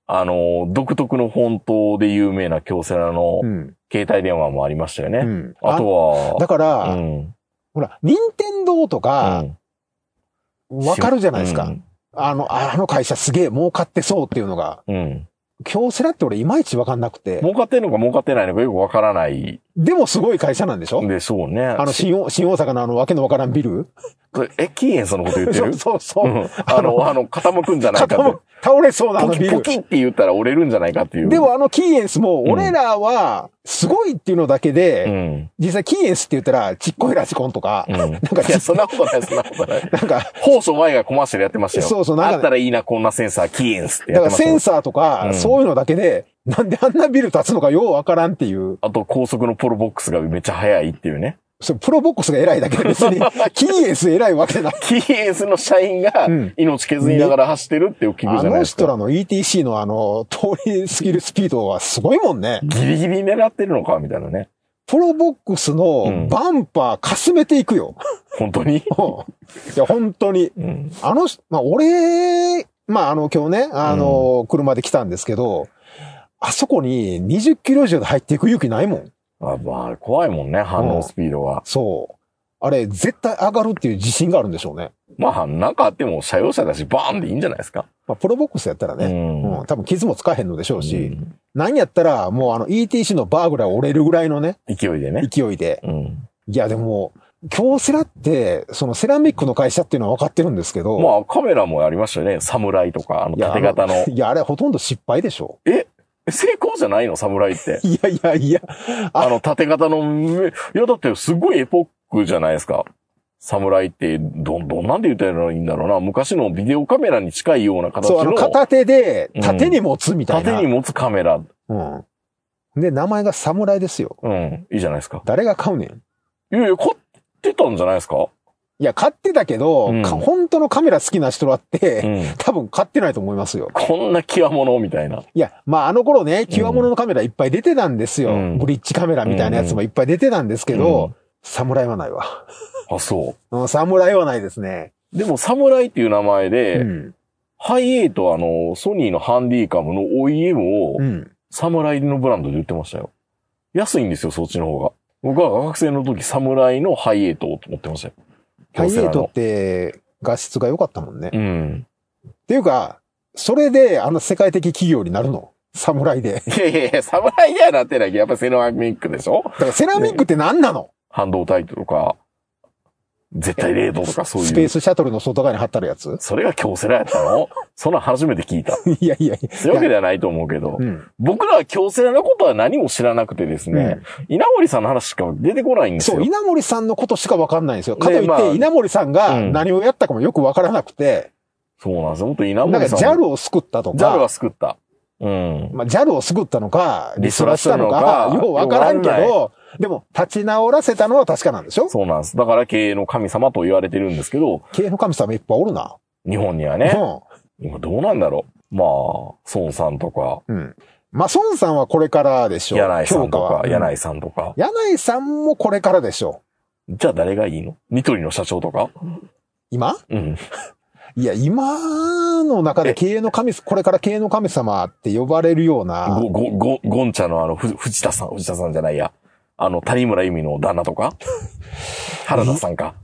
あの、独特のフォントで有名な京セラのうん。携帯電話もありましたよね。うん。あとは、だから、うん。ほら、任天堂とか、わかるじゃないですか。うんあの、あの会社すげえ儲かってそうっていうのが、うん。京セラって俺いまいちわかんなくて、儲かってんのか儲かってないのかよくわからないでもすごい会社なんでしょ？でしょうね。あの、新大新大阪のあの、わけのわからんビル？え、キーエンスのこと言って そうるそうそうう。んあの、あの、傾くんじゃないかって傾。倒れそうなあのビル。ポキって言ったら折れるんじゃないかっていう。でもあのキーエンスも、うん俺らは、すごいっていうのだけうで、ん。実際キーエンスって言ったら、ちっこいラジコンとかう、ん。なんかいや、そんなことない、そんなことない。なんか、放送前がコマーシャルやってましたよ。そうそうなんかねあったらいいな、こんなセンサー、キーエンスってだからやってましたよ。センサーとか、うんそういうのだけで、なんであんなビル建つのかようわからんっていう。あと、高速のプロボックスがめっちゃ速いっていうね。それプロボックスが偉いだけで別に、キーエンス偉いわけない。キーエンスの社員がうん命削りながら走ってるってよく聞くあじゃないですか。の人らの ETC のあの、通り過ぎるスピードはすごいもんね。ギリギリ狙ってるのかみたいなね。プロボックスうんのバンパーかすめていくよ。本当に？いや、本当に。うん。あの、まあ、俺、まあ、あの、今日ね、あの、車で来たんですけど、あそこに20キロ以上で入っていく勇気ないもん。あまあ、怖いもんね、反応スピードが。そう。あれ、絶対上がるっていう自信があるんでしょうね。まあ、なんかあっても車用車だし、バーンでいいんじゃないですか。まあ、プロボックスやったらね、うんうん、多分傷もつかへんのでしょうし、うん何やったら、もうあの ETC のバーぐらい折れるぐらいのね、勢いでね。勢いで。うん。いや、でも、京セラって、そのセラミックの会社っていうのは分かってるんですけど、まあ、カメラもありましたよね。侍とか、あの、縦型の。いや、あれほとんど失敗でしょ。え 成功じゃないの？侍って。いやいやいや、あの、縦型の上、いや、だってすごいエポックじゃないですか。侍って、ど、どんなんで言ったらいいんだろうな。昔のビデオカメラに近いような形そう、あの、の、片手で縦に持つみたいな。縦に持つカメラ。うん。で、名前が侍ですよ。うん、いいじゃないですか。誰が買うねん。いやいや、買ってたんじゃないですか？いや、買ってたけど、うんか本当のカメラ好きな人だって、うん。多分買ってないと思いますよ。こんな極物みたいな。いや、まああの頃ね、極物のカメラいっぱい出てたんですよ。うんブリッジカメラみたいなやつもいっぱい出てたんですけど、うん侍はないわ。あ、そう ん侍はないですね。う。でも、侍っていう名前で、うん。ハイエイとあの、ソニーのハンディカムの OEM をう、ん。侍のブランドで売ってましたよ。安いんですよ、そっちの方が。僕は学生の時、侍のハイエイトを持ってましたよ。ハイエイトって画質が良かったもんね。うん。っていうか、それであの世界的企業になるの？侍で。いやいやいや、侍にはなってないけど、やっぱセラミックでしょ？だからセラミックって何なの、半導体とか、絶対0度とかそういう。スペースシャトルの外側に貼ってあるやつ？それが京セラやったの？そんなん初めて聞いた。いやいやいや。そういうわけではないと思うけど、うん。僕らは京セラのことは何も知らなくてですね、稲森さんの話しか出てこないんですよ。そう、稲森さんのことしかわかんないんですよ。かといって、まあ稲森さんがうん何をやったかもよくわからなくて、そうなんですよ。本当稲なんか森さん。JAL を救ったとか、ジャルは救った。うん。まあ、JAL を救ったのか、リリストラしたのか、ようわからんけど、でも、立ち直らせたのは確かなんでしょ？そうなんです。だから経営の神様と言われてるんですけど、経営の神様いっぱいおるな。日本にはね、今どうなんだろう？まあ、孫さんとか、うん。うん。まあ、孫さんはこれからでしょう。柳井さんとか、柳井さんとか。柳井さんもこれからでしょじゃあ誰がいいの？ニトリの社長とか？う。今？うん。いや、今の中で経営の神、これから経営の神様って呼ばれるような、ご、ご、ご、ゴンチャのあの、ふ藤田さん、藤田さんじゃないや。あの、谷村由美の旦那とか？原田さんか？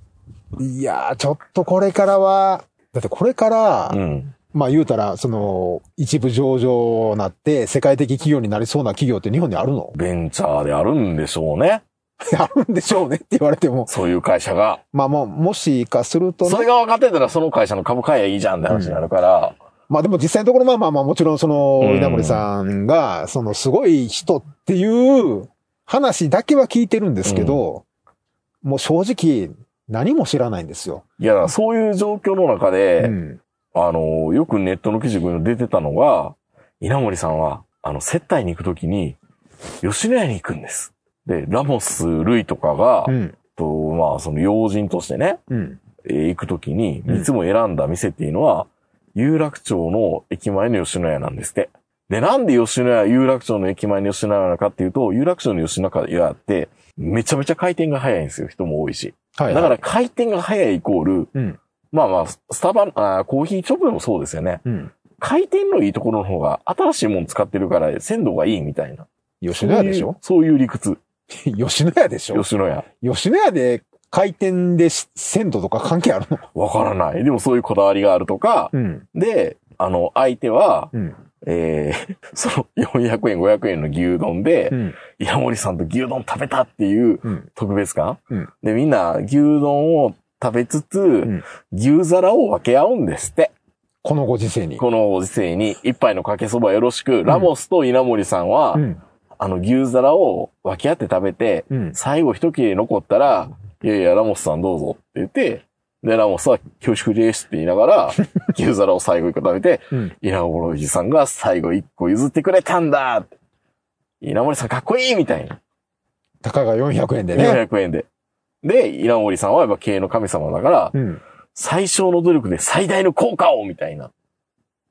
いやー、ちょっとこれからは、だってこれから、うん。まあ言うたら、その、一部上場なって、世界的企業になりそうな企業って日本にあるの？ベンチャーであるんでしょうね。あるんでしょうねって言われても。そういう会社が。まあもう、もしかするとね。それが分かってたらその会社の株買えばいいじゃんって話になるから。まあでも実際のところまあまあまあもちろんその、うん稲森さんが、そのすごい人っていう話だけは聞いてるんですけど、もう正直何も知らないんですよ。いや、そういう状況の中で、うん。あの、よくネットの記事に出てたのが、稲森さんは、あの、接待に行くときに、吉野家に行くんです。で、ラモス・ルイとかが、うん。と、まあ、その要人としてね、うん。えー行くときに、うんいつも選んだ店っていうのは、有楽町の駅前の吉野家なんですって。で、なんで吉野家、有楽町の駅前の吉野家なのかっていうと、有楽町の吉野家って、めちゃめちゃ回転が早いんですよ。人も多いし。はい、だから回転が早いイコール、うん。まあまあ、スタバ、あーコーヒーチョップでもそうですよね。うん。回転のいいところの方が新しいもの使ってるから鮮度がいいみたいな。吉野家でしょ？そういう理屈。吉野家でしょ？吉野家。吉野家で回転でし鮮度とか関係あるの？わからない。でもそういうこだわりがあるとか、うん。で、あの、相手は、うん。えー、その400円、500円の牛丼で、うん。稲森さんと牛丼食べたっていううん。特別感、うんで、みんな牛丼を食べつつ、ん牛皿を分け合うんですって。このご時世に。このご時世に一杯のかけそばよろしく、ラモスと稲森さんは、うん。あの牛皿を分け合って食べて、うん。最後一切れ残ったら、いやいや、ラモスさんどうぞって言って、で、ラモスは恐縮ですって言いながら、牛皿を最後一個食べて、うん。稲森さんが最後一個譲ってくれたんだって稲森さんかっこいいみたいな。たかが400円でね。400円で。で、稲森さんはやっぱ経営の神様だから、うん。最小の努力で最大の効果をみたいな。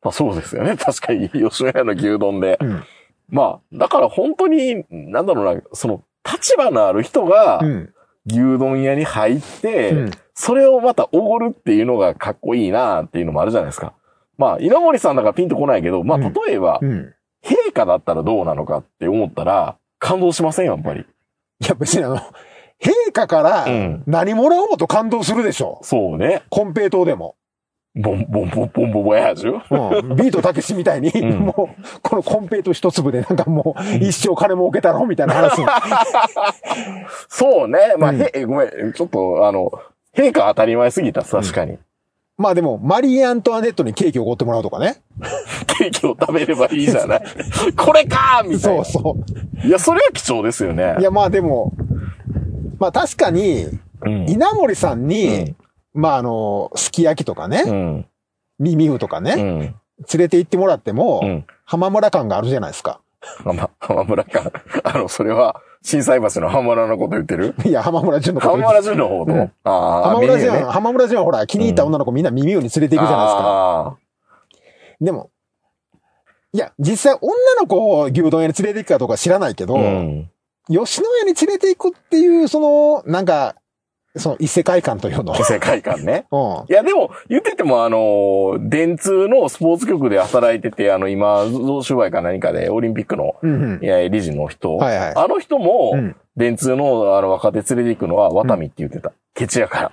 まあそうですよね。確かに、吉野家の牛丼で。うん。まあ、だから本当に、なんだろうな、その、立場のある人がう、ん。牛丼屋に入って、うん。それをまたおごるっていうのがかっこいいなっていうのもあるじゃないですか。まあ、稲森さんだからピンとこないけど、まあ、うん例えば、うん。陛下だったらどうなのかって思ったら、感動しませんやっぱり。いや、別にあの、陛下からうん何もらおうと感動するでしょ。そうね。コンペイトーでも。ボンボンボンボンボンボヤージュうん。ビートたけしみたいに、んもう、このコンペイト一粒でなんかもう、一生金儲けたろみたいな話。そうね。まあ、へ、ごめん。ちょっと、あの、陛下当たり前すぎた、確かに。まあでも、マリー・アントワネットにケーキをおごってもらうとかね。ケーキを食べればいいじゃない。これかーみたいな。そうそういや、それは貴重ですよね。い。や、まあでも、まあ確かに、稲森さんに、まああの、すき焼きとかね、うん。耳うとかね、うん。連れて行ってもらっても、うん。浜村感があるじゃないですか。浜浜村か。あの、それは、震災橋の浜村のこと言ってる？いや、浜村淳のこと浜村淳の方と？うん浜村淳、ね浜村淳はほら、気に入った女の子みんな耳うに連れて行くじゃないですか。あでも、いや、実際女の子を牛丼屋に連れて行くかどうか知らないけど、あ。うん。吉野家に連れて行くっていう、その、なんか、その異世界観というの。世界観ね。うん。いや、でも、言ってても、あの、電通のスポーツ局で働いてて、あの、今、贈収賄か何かで、オリンピックの、うんいや、理事の人。はいはいあの人も、うん。電通の、あの、若手連れて行くのは、ワタミって言ってた。ケチやから。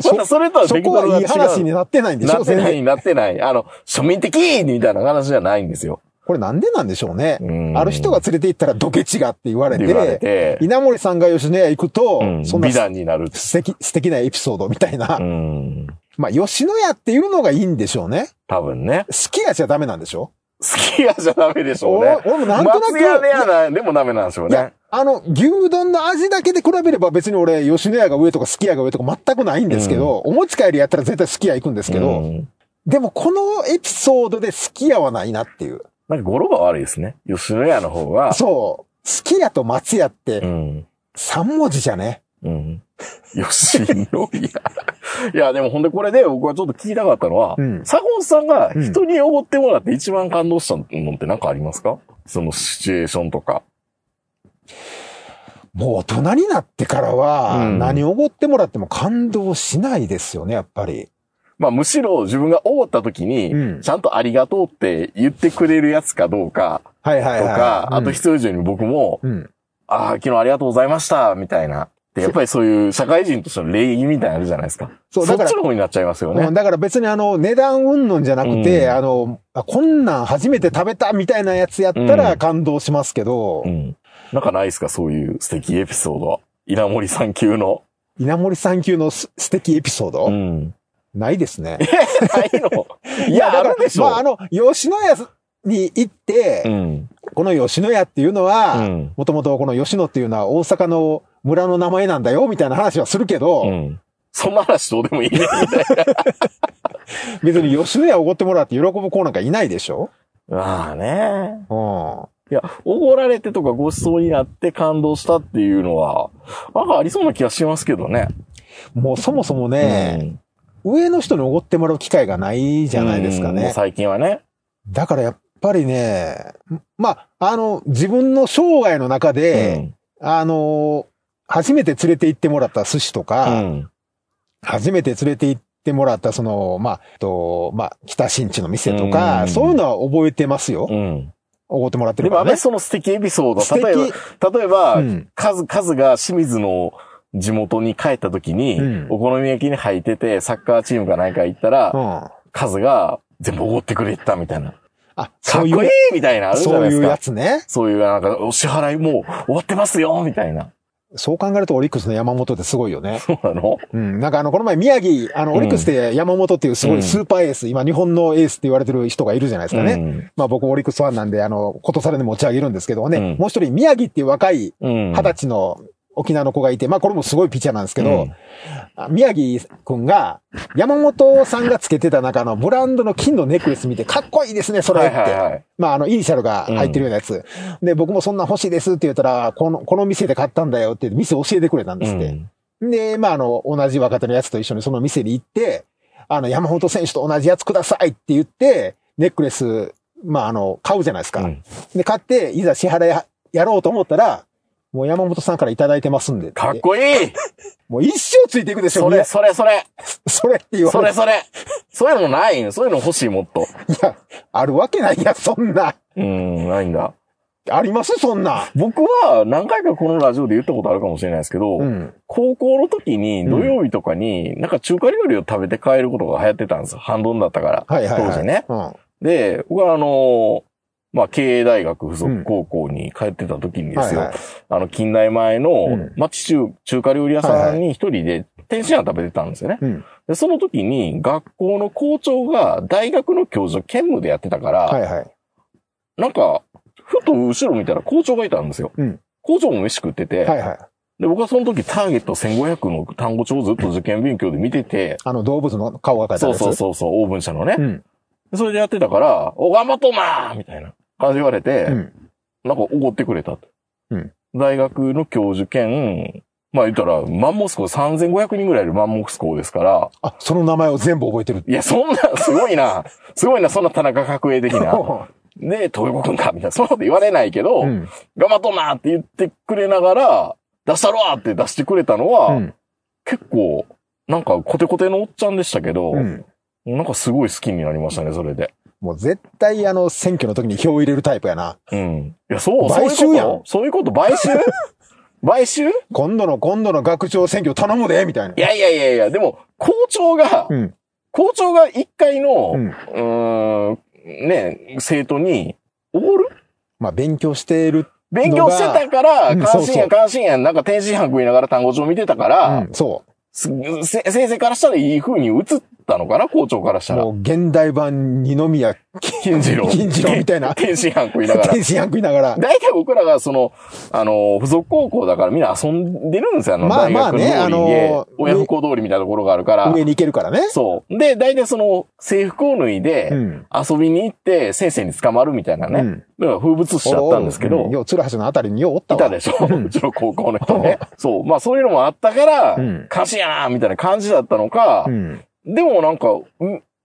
そ またそれとはそ。こはいい話になってないんでしょなってない、なってない。あの、庶民的みたいな話じゃないんですよ。これなんでなんでしょうね。うんある人が連れて行ったらドケチがって言われってれて、て、稲森さんが吉野家行くと、うんそんな美談になる。素敵、素敵なエピソードみたいな。うん。まあ、吉野家っていうのがいいんでしょうね。多分ね。好きやじゃダメなんでしょ好きやじゃダメでしょうね。俺俺もなんとなく松屋でやな、でもダメなんでしょうね。、あの、牛丼の味だけで比べれば別に俺、吉野家が上とかすき家が上とか全くないんですけど、お持ち帰りやったら絶対すき家行くんですけど、うんでもこのエピソードですき家はないなっていう。なんか語呂が悪いですね。吉野家の方が。そう。すき家と松屋っうてん。3文字じゃね。うん。吉野家。いや、でもほんでこれで僕はちょっと聞きたかったのは、うん坂本さんが人におごってもらって一番感動したのって何かありますか？そのシチュエーションとか。もう大人になってからは、うん何をおごってもらっても感動しないですよね、やっぱり。まあむしろ自分がおごった時に、うんちゃんとありがとうって言ってくれるやつかどうかはいはいはい。とか、うんあと必要以上に僕も、うん。ああ、昨日ありがとうございました、みたいな。で、やっぱりそういう社会人としての礼儀みたいなのあるじゃないですか。そだからそうっちの方になっちゃいますよね。うんだから別にあの、値段云々じゃなくて、うんあのあ、こんなん初めて食べたみたいなやつやったらうん感動しますけど、うん。なんかないですかそういう素敵エピソードは。稲森さん級の。稲森さん級のす素敵エピソード、うん。ないですね。ないの？いや、あだからるでしょ。まあ、あの、吉野家に行って、うん。この吉野家っていうのは、うんもともとこの吉野っていうのは大阪の村の名前なんだよ、みたいな話はするけど、うん。そんな話どうでもいいね、みたいな。別に吉野家おごってもらって喜ぶ子なんかいないでしょ？まあね。うん。いや、おごられてとかご馳走になって感動したっていうのは、なんかありそうな気がしますけどね。もうそもそもね、上の人におごってもらう機会がないじゃないですかね。最近はね。だからやっぱりね、まあ、あの、自分の生涯の中で、あの、初めて連れて行ってもらった寿司とうか、ん。初めて連れて行ってもらったその、まあ、と、まあ、北新地の店とか、うんそういうのは覚えてますよ。うん。おごってもらってるからね。その素敵エピソード、例えば、例えば、うんカズ、カズが清水の地元に帰った時に、うんお好み焼きに入ってて、サッカーチームか何か行ったら、うん。カズが全部おごってくれたみたいな。あ、かそうい、っこいいうみたいなあるじゃそういうや。つね。そういう、なんか、お支払いもう終わってますよみたいな。そう考えるとオリックスの山本ってすごいよね。そうなの？うん。なんかあの、この前宮城、あの、オリックスで山本っていうすごいスーパーエース、今日本のエースって言われてる人がいるじゃないですかね。うんまあ僕オリックスファンなんで、あの、ことされで持ち上げるんですけどね。うんもう一人宮城っていう若いうん。二十歳の沖縄の子がいて、まあこれもすごいピッチャーなんですけど、うんあ宮城くんが、山本さんがつけてた中のブランドの金のネックレス見て、かっこいいですね、それって。はいはいはい。まああの、イニシャルが入ってるようなやつ。で、僕もそんな欲しいですって言ったら、この、この店で買ったんだよって店教えてくれたんですって。で、まあ、あの、同じ若手のやつと一緒にその店に行って、あの、山本選手と同じやつくださいって言って、ネックレス、まあ、あの、買うじゃないですか。うんで、買って、いざ支払いややろうと思ったら、もう山本さんからいただいてますんで。かっこいいもう一生ついていくでしょ、それ、それ、それ、それって言わ。それ、それ。そういうのないんそういうの欲しい、もっと。いや、あるわけないや、そんな。うん、ないんだ。あります？そんな。僕は何回かこのラジオで言ったことあるかもしれないですけど、うん。高校の時に土曜日とかに、なんか中華料理を食べて帰ることが流行ってたんですよ。半ドンだったから。はいはい、はい。当時ね。うん。で、僕はあのまあ、経営大学附属高校に帰ってた時にですよ。はいはい。あの、近代前うのん町中、中華料理屋さんに一人で天津飯食べてたんですよね。うん。で、その時に学校の校長が大学の教授兼務でやってたから、はいはい。なんか、ふと後ろ見たら校長がいたんですよ。うん校長も飯食ってて、はいはい。で、僕はその時ターゲット1500の単語帳をずっと受験勉強で見てて、あの動物の顔が描いてあそうる。そうそうそう、オーブン社のね。うん。でそれでやってたから、お、頑張っとんなーみたいな感じ言われて、うん。なんかおごってくれたと。うん大学の教授兼、まあ言ったら、マンモス校3500人ぐらいいるマンモス校ですから、あ、その名前を全部覚えてる。いや、そんな、すごいな。すごいな、そんな田中角栄的な。で、東横くんか、みたいな。そんなこと言われないけど、うん。頑張っとんなって言ってくれながら、出したろわって出してくれたのは、うん。結構、なんかコテコテのおっちゃんでしたけど、うん。なんかすごい好きになりましたね、それで。もう絶対あの選挙の時に票を入れるタイプやな。うん。いや、そう、買収やんそういうことそういうこと買収？買収？い今度の今度の学長選挙頼むで、みたいな。やいやいやいや、でも、校長が、うん。校長が一回の、ううんーん、ね、生徒に、おごる？まあ、勉強してる。勉強してたから、うん関心や関心や、なんか天津飯食いながら単語帳見てたから、うん、そすせ先生からしたらいい風に映ったのかな校長からしう。たらも。う、現代版二宮金次郎。金次郎みたいな天津飯食いながら。天津飯食いながら。大体僕らがその、あの、付属高校だからみんな遊んでるんですよ。あの、まあまあねあの親不孝通りみたいなところがあるから。上に行けるからね。そう。で、大体その、制服を脱いで、うん。遊びに行って先生に捕まるみたいなね。うんだから風物詩だったんですけど、うんよう、鶴橋のあたりにようおったわ。いたでしょうちの高校の人ね。そう。まあそういうのもあったから、うん歌詞やなみたいな感じだったのか、うん。でもなんか、う、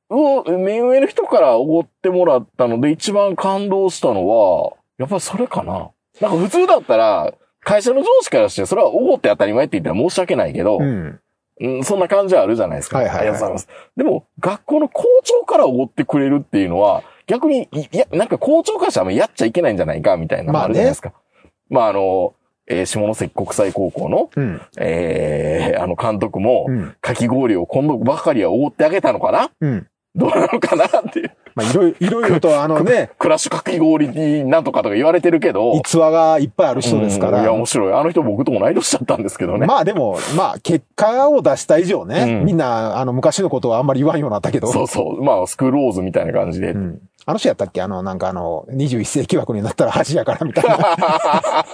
う、目上の人からおごってもらったので一番感動したのは、やっぱりそれかな。なんか普通だったら、会社の上司からして、それはおごって当たり前って言ったら申し訳ないけど、うん。うん、そんな感じはあるじゃないですか。はいはいはいありがとうございます。でも、学校の校長からおごってくれるっていうのは、逆に、いいや、なんか校長からしたらあんまやっちゃいけないんじゃないか、みたいなのもあるじゃないですか。まあ、あの、えー下関国際高校の、うん。えーあの監督もう、ん。かき氷を今度ばかりはおごってあげたのかな？うん。どうなのかなっていう。まあ、いろいろ、いろいろとあのね、クラッシュかき氷になんとかとか言われてるけど。逸話がいっぱいある人ですから。うんいや、面白い。あの人僕と同い年だったんですけどね。まあでも、まあ結果を出した以上ね、うんみんな、あの、昔のことはあんまり言わんようになったけど。そうそう。まあ、スクールオーズみたいな感じで。うん。あの人やったっけ？あの、なんかあの、21世紀枠になったら恥やからみたいな。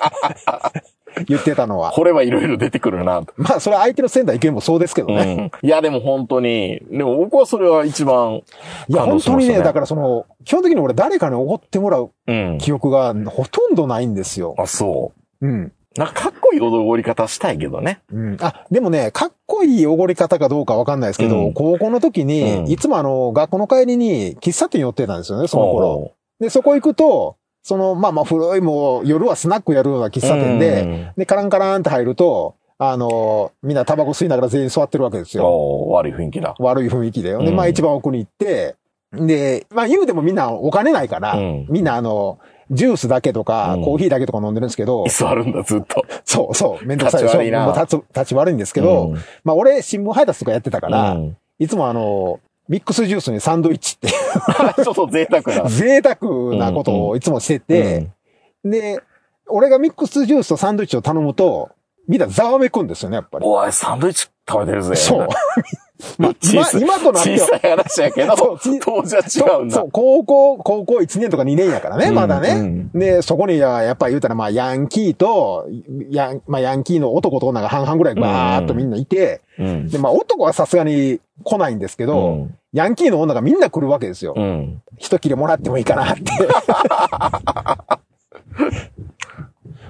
言ってたのは。これはいろいろ出てくるなと。まあ、それは相手の仙台育英もそうですけどね。うん。いや、でも本当に、でも僕はそれは一番、いや、本当にね、だからその、基本的に俺誰かにおごってもらううん。記憶がほとんどないんですよ。あ、そうん。う。なんかかっこいい踊り方したいけどね。うん。あ、でもね、かっこいいおごり方かどうかわかんないですけど、うん高校の時に、うんいつもあの、学校の帰りに喫茶店寄ってたんですよね、その頃。おで、そこ行くと、その、まあまあ古いもう夜はスナックやるような喫ー茶店で、うんで、カランカランって入ると、あの、みんなタバコ吸いながら全員座ってるわけですよ。悪い雰囲気だ。悪い雰囲気で。で、うんまあ一番奥に行って、で、まあ言うてもみんなお金ないから、うんみんなあの、ジュースだけとか、うんコーヒーだけとか飲んでるんですけど、座るんだ、ずっと。そうそう、めんどくさいでしょ。立ち悪いなもう立ち立ち悪いんですけど、うんまあ俺新聞配達とかやってたから、うんいつもあの、ミックスジュースにサンドイッチって ちょっと贅沢な。贅沢なことをいつもしてて、で、俺がミックスジュースとサンドイッチを頼むと、みんなざわめくんですよね、やっぱり。おい、サンドイッチ食べてるぜ。そう。まあ、今今となっては小さい話やけど、当時は違うんだ。そう、高校、高校1年とか2年やからね、うんまだね。うんで、そこにはやっぱり言うたら、まあ、ヤンキーと、ヤン、まあ、ヤンキーの男と女が半々ぐらいバーっとみんないて、うん。で、まあ、男はさすがに来ないんですけど、うんヤンキーの女がみんな来るわけですよ。うん。一切れもらってもいいかなって。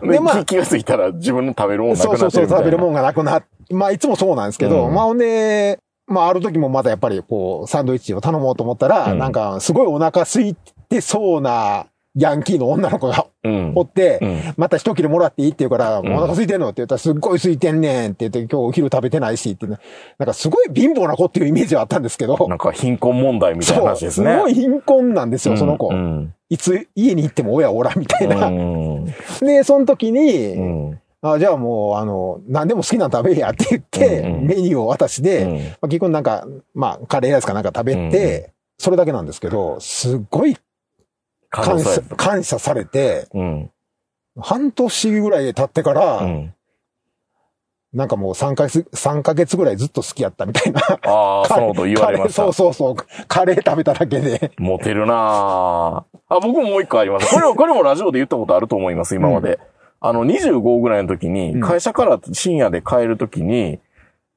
で、でまあ気気がついたら自分の食べるもんなくなってるそうそうそう、食べるもん。んがなくなっ、まあ、いつもそうなんですけど、うんまあ、ほんで、まあ、ある時もまだやっぱり、こう、サンドイッチを頼もうと思ったら、うんなんか、すごいお腹空いてそうな、ヤンキーの女の子がうんおって、うんまた一切れもらっていいって言うから、んお腹空いてんの？って言ったら、すっごい空いてんねんって言って、今日お昼食べてないしってね、なんかすごい貧乏な子っていうイメージはあったんですけど、なんか貧困問題みたいなそう、話ですすね。ごい貧困なんですよ、その子。うん。いつ家に行っても親おらんみたいな。うん。で、その時に、うん。あじゃあもう、あの、何でも好きなの食べやって言って、うんうんメニューを渡して、うんまあ、結局なんか、まあ、カレーライスかなんか食べて、それだけなんですけど、すっごい感謝感謝されて、うん。半年ぐらい経ってから、うん。なんかもう3ヶ月、三ヶ月ぐらいずっと好きやったみたいな。ああ、そのこと言われました。そうそうそう。カレー食べただけで。モテるなぁあ、僕ももう一個あります。これも、これもラジオで言ったことあると思います、今まで。あの、25ぐらいの時に、うん会社から深夜で帰る時に、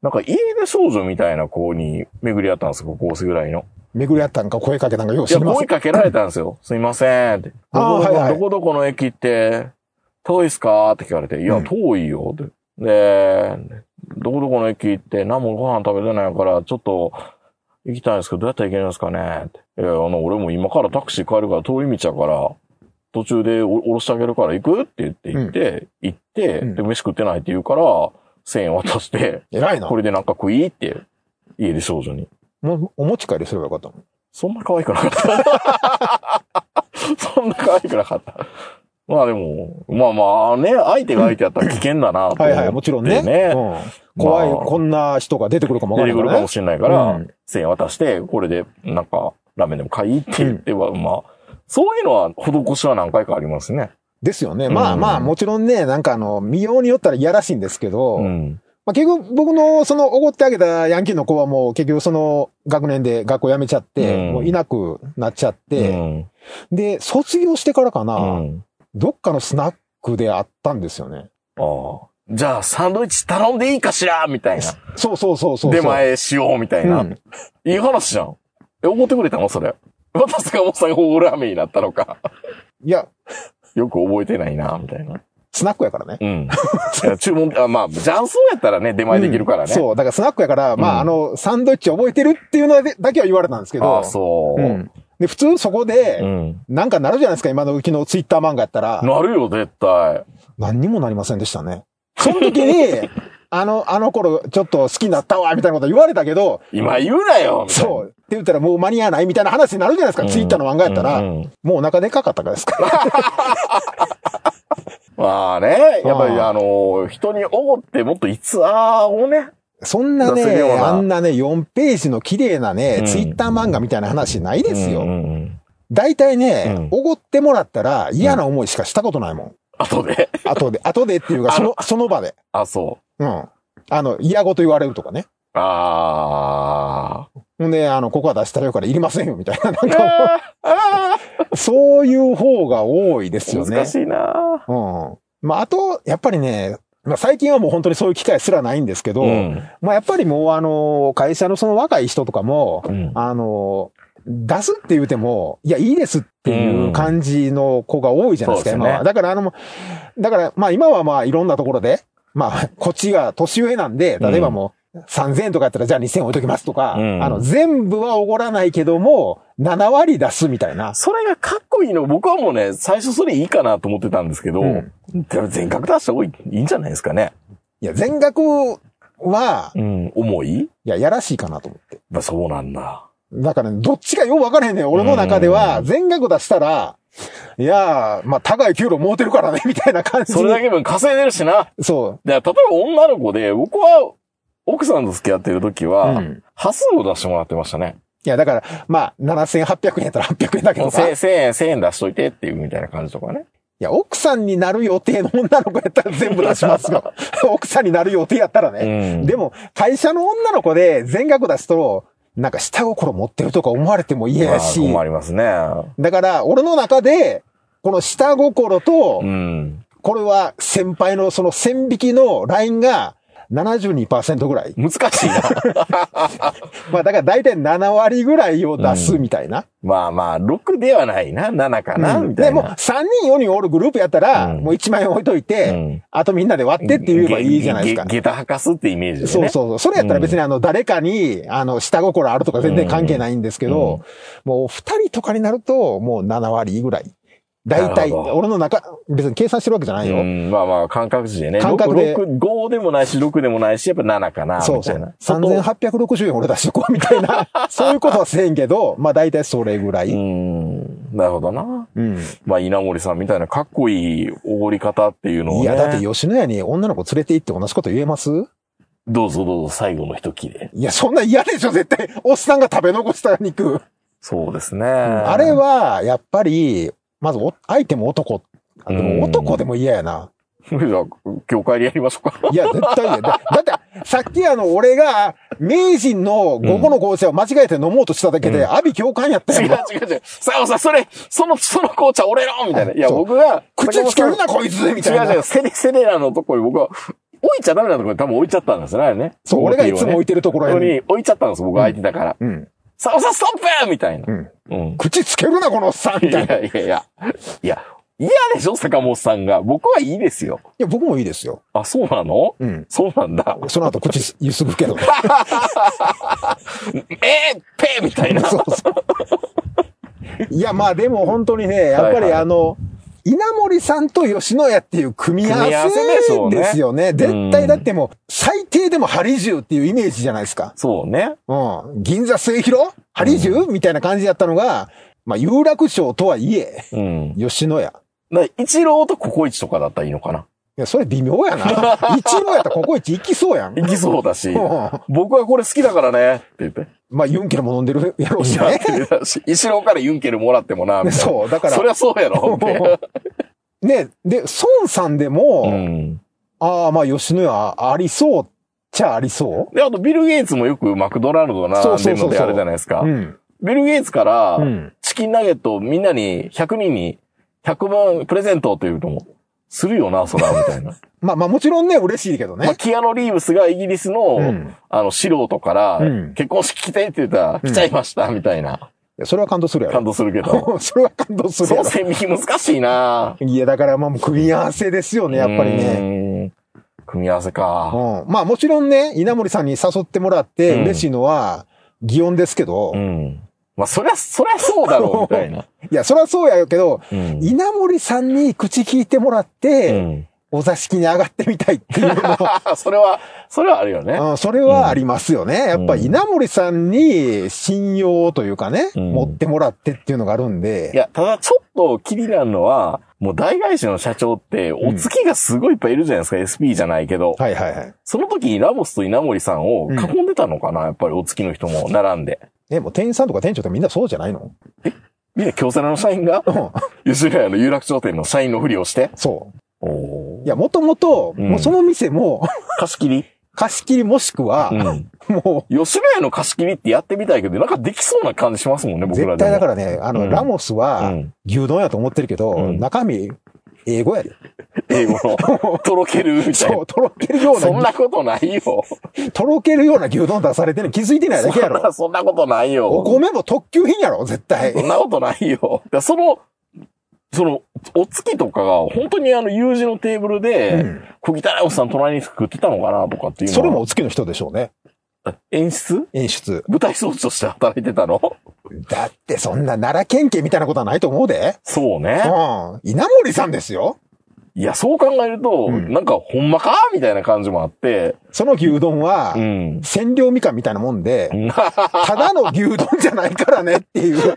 なんか家出少女みたいな子に巡り合ったんですよ、高校生ぐらいの。巡り合ったんか声かけたんかよういや、知りません。声かけられたんですよ。すいませんって。どあーこどこ、はいはいどこどこの駅って、遠いっすかって聞かれて、いや、うん遠いよって。で、どこどこの駅行って何もご飯食べてないから、ちょっと行きたいんですけど、どうやったら行けるんですかねって。いや、あの、俺も今からタクシー帰るから遠い道やから、途中でお降ろしてあげるから行く？って言って行って、行って、うんで、飯食ってないって言うから、1000円渡して、偉いなこ。れでなんか食い？って、家で少女に。もお持ち帰りすればよかったの。そんな可愛くなかった。そんな可愛くなかった。まあでも、まあまあね、相手が相手やったら危険だなとはいはい、もちろんね。うん、怖い、まあこんな人が出てくるかもわからないね出てくるかも。しれないから、うん1000円渡して、これでなんかラーメンでも買い？って言っては、まあ、そういうのは、施しは何回かありますね。ですよね。まあうんまあ、もちろんね、なんかあの、見ようによったらいやらしいんですけど、うん。まあ結局僕のそのおごってあげたヤンキーの子はもう結局その学年で学校辞めちゃって、うんもういなくなっちゃっうて、ん。で、卒業してからかな、うん。どっかのスナックであったんですよね。ああ。じゃあ、サンドイッチ頼んでいいかしらみたいな。そうそうそうそう。出前しようみたいな。うんいい話じゃん。え、怒ってくれたのそれ。また坂本さんが大ラーメンになったのか。いや、よく覚えてないな、みたいな。スナックやからね。うん。いや注文、あまあ、雀荘やったらね、出前できるからね。うんそう、だからスナックやから、まあ、うんあの、サンドイッチ覚えてるっていうのだけは言われたんですけど。ああ、そう。うん。で、普通そこで、うん。なんかなるじゃないですか、今のうちのツイッター漫画やったら。なるよ、絶対。何にもなりませんでしたね。その時に、あの、あの頃、ちょっと好きになったわ、みたいなこと言われたけど、今言うなよそう。って言ったらもう間に合わないみたいな話になるじゃないですか、ツイッターの漫画やったら。もうお腹でかかったからですから。まあね、やっぱりああの、人におごってもっと逸話をね、そんなね、あんなね、4ページの綺麗なね、うんツイッター漫画みたいな話ないですよ。大体ね、うおごってもらったら嫌な思いしかしたことないもん。後で。後で、後でっていうか、その、その場で。あ、そう。うん。あの、嫌ごと言われるとかね。あほんで、あの、ここは出したらよからいりませんよ、みたいな。なんあ。か、あそういう方が多いですよね。難しいなうん。まあ、あと、やっぱりね、まあ、最近はもう本当にそういう機会すらないんですけど、うん。まあ、やっぱりもう、あの、会社のその若い人とかも、うんあの、出すって言うても、いや、いいですっていう感じの子が多いじゃないですか、うん今は。だから、あの、だから、まあ今はまあいろんなところで、まあ、こっちが年上なんで、例えばもう、3000円とかやったら、じゃあ2000円置いときますとか、うんあの、全部はおごらないけども、7割出すみたいな。それがかっこいいの。僕はもうね、最初それいいかなと思ってたんですけど、うん全額出した方がいいいいんじゃないですかね。いや、全額は、うん。重い？いや、やらしいかなと思って。まあそうなんだ。だからね、どっちかよう分からへんねん。俺の中では、全額出したら、いやー、まあ、高い給料持てるからね、みたいな感じに。それだけ分稼いでるしな。そう。で例えば女の子で、僕は奥さんと付き合ってる時は、うん端数を出してもらってましたね。いや、だから、まあ、7800円やったら800円だけどさ。1000い1000円、1000円出しといてっていうみたいな感じとかね。や、奥さんになる予定の女の子やったら全部出しますよ。奥さんになる予定やったらね。うんでも、会社の女の子で全額出すと、なんか下心持ってるとか思われても嫌やし。まあ困りますね。だから、俺の中で、この下心と、うん。これは先輩のその線引きのラインが72%ぐらい。難しいな。まあだから大体7割ぐらいを出すみたいな。まあまあ、6ではないな、7かな、うんでも、みたいな。3人4人おるグループやったら、うんもう1万円置いといて、うんあとみんなで割ってって言えばいいじゃないですか。下駄履かすってイメージでね。そうそうそう。それやったら別にあの、誰かに、あの、下心あるとか全然関係ないんですけど、もう2人とかになると、もう7割ぐらい。大体、俺の中、別に計算してるわけじゃないよ。うん、まあまあ、感覚値でね。感覚で6 5でもないし、6でもないし、やっぱ7かな、そうそうみたいな。。外3860円俺出しとこうみたいな、そういうことはせんけど、まあ大体それぐらうい。ん、なるほどな。うん。まあ、稲森さんみたいなかっこいいおごり方っていうのをね。いや、だって吉野家に女の子連れて行って同じこと言えます？どうぞどうぞ、最後の一切れ。いや、そんな嫌でしょ、絶対。おっさんが食べ残した肉。そうですね。あれは、やっぱり、まずお、相手も男。あでうんも男でも嫌やな。じゃあ、今日帰りやりましょうか。いや、絶対嫌だ。だだって、さっきあの、俺が、名人の午後の紅茶を間違えて飲もうとしただけで、うん阿ビ共感やった違うよ。違う違う。さあさ、それ、その、その紅茶俺の？みたいな。いや、そう僕が、口つけるな、こいつみたいな。違う違う、セレ、セレラのとこに僕は、置いちゃダメなところに多分置いちゃったんですよね、あれね。そう、俺がいつも置いててるところここに。に置いちゃったんです僕が空いてたから。うん。さあさ、ストップみたいなう。ん。うん。口つけるな、このおっさんみいたいな。いやいやいや。いや、嫌でしょ坂本さんが。僕はいいですよ。や、僕もいいですよ。あ、そうなの？うん。そうなんだ。その後口ゆすぐけどね。えー、ペーみたいな。そうそう。いや、まあでも本当にね、やっぱりはいはいあの、稲森さんと吉野家っていう組み合わせですよね。絶対だってもう、最低でも針十っていうイメージじゃないですか。そうね。うん。銀座末広？針十、みたいな感じだったのが、まあ、有楽町とはいえ、うん。吉野家。だから一郎とココイチとかだったらいいのかな？いや、それ微妙やな。一郎やったらココイチ行きそうやん。行きそうだしう。ん僕はこれ好きだからね。って言って。まあ、ユンケルも飲んでるやろうしね。石郎からユンケルもらってもな、みたいな。そう、だからそ、りゃそうやろ、ね、で、孫さんでも、うん。ああ、まあ、吉野家ありそうっちゃありそで、あと、ビル・ゲイツもよくマクドナルド並んでるのそうそうそうそうであれじゃないですかう。う。ん。ビル・ゲイツからう、ん。チキンナゲットをみんなに、100人に、100万プレゼントっていうのも、するよな、そら、みたいな。まあまあ、もちろんね、嬉しいけどまあ、ね。キアノ・リーブスがイギリスの、うんあの、素人から、うん結婚式来てって言ったら、来ちゃいました、みたいな、いやそれは感動するやろ。感動するけど。それは感動するそやろ。の線引き難しいないや、だからまあ、もう組み合わせですよね、やっぱりね。ね。組み合わせか。うん。まあ、もちろんね、稲森さんに誘ってもらってうん嬉しいのは、擬音ですけど、いうん。まあ、そりゃ、そりゃそうだろう、みたいな。や、それはそうやけど、うん。稲森さんに口聞いてもらって、うんお座敷に上がってみたいっていうのも、それは、それはあるよね。うんそれはありますよね。やっぱうん稲森さんに信用というかね、うん持ってもらってっていうのがあるんで。いや、ただちょっと気になるのは、もう大会社の社長って、お付きがすごいいっぱいいるじゃないですか、SP じゃないけど。はいはいはい。その時にラモスと稲森さんを囲んでたのかな、やっぱりお付きの人も並んで。え、もう店員さんとか店長ってみんなそうじゃないの？みんな京セラの社員が、うん。吉野家の有楽町店の社員のふりをして？そう。おいや、もともと、うんもうその店も、貸し切り？貸し切りもしくは、うん。も吉野家の貸し切りってやってみたいけど、なんかできそうな感じしますもんね、う、僕ら。絶対だからね、あの、うんラモスはうん、牛丼やと思ってるけど、うん中身、英語やで。英語の、とろけるみたいなそう、。とろけるようそんな、なことないよ。とろけるような牛丼出されてるの気づいてないだけやろ。そんなそんなことないよ。お米も特級品やろ、絶対。そんなことないよ。だその、その、お月とかが、本当にあの、友人のテーブルうで、ん。小汚いおっさん隣に食ってたのかなとかっていうそれもお付きの人でしょうね。演出？演出。舞台装置として働いてたの？だってそんな奈良県警みたいなことはないと思うで。そうね。うん。稲森さんですよ。いや、そう考えると、うんなんか、ほんまか？みたいな感じもあって、その牛丼はう、ん。千両みかんみたいなもんで、ただの牛丼じゃないからねっていう。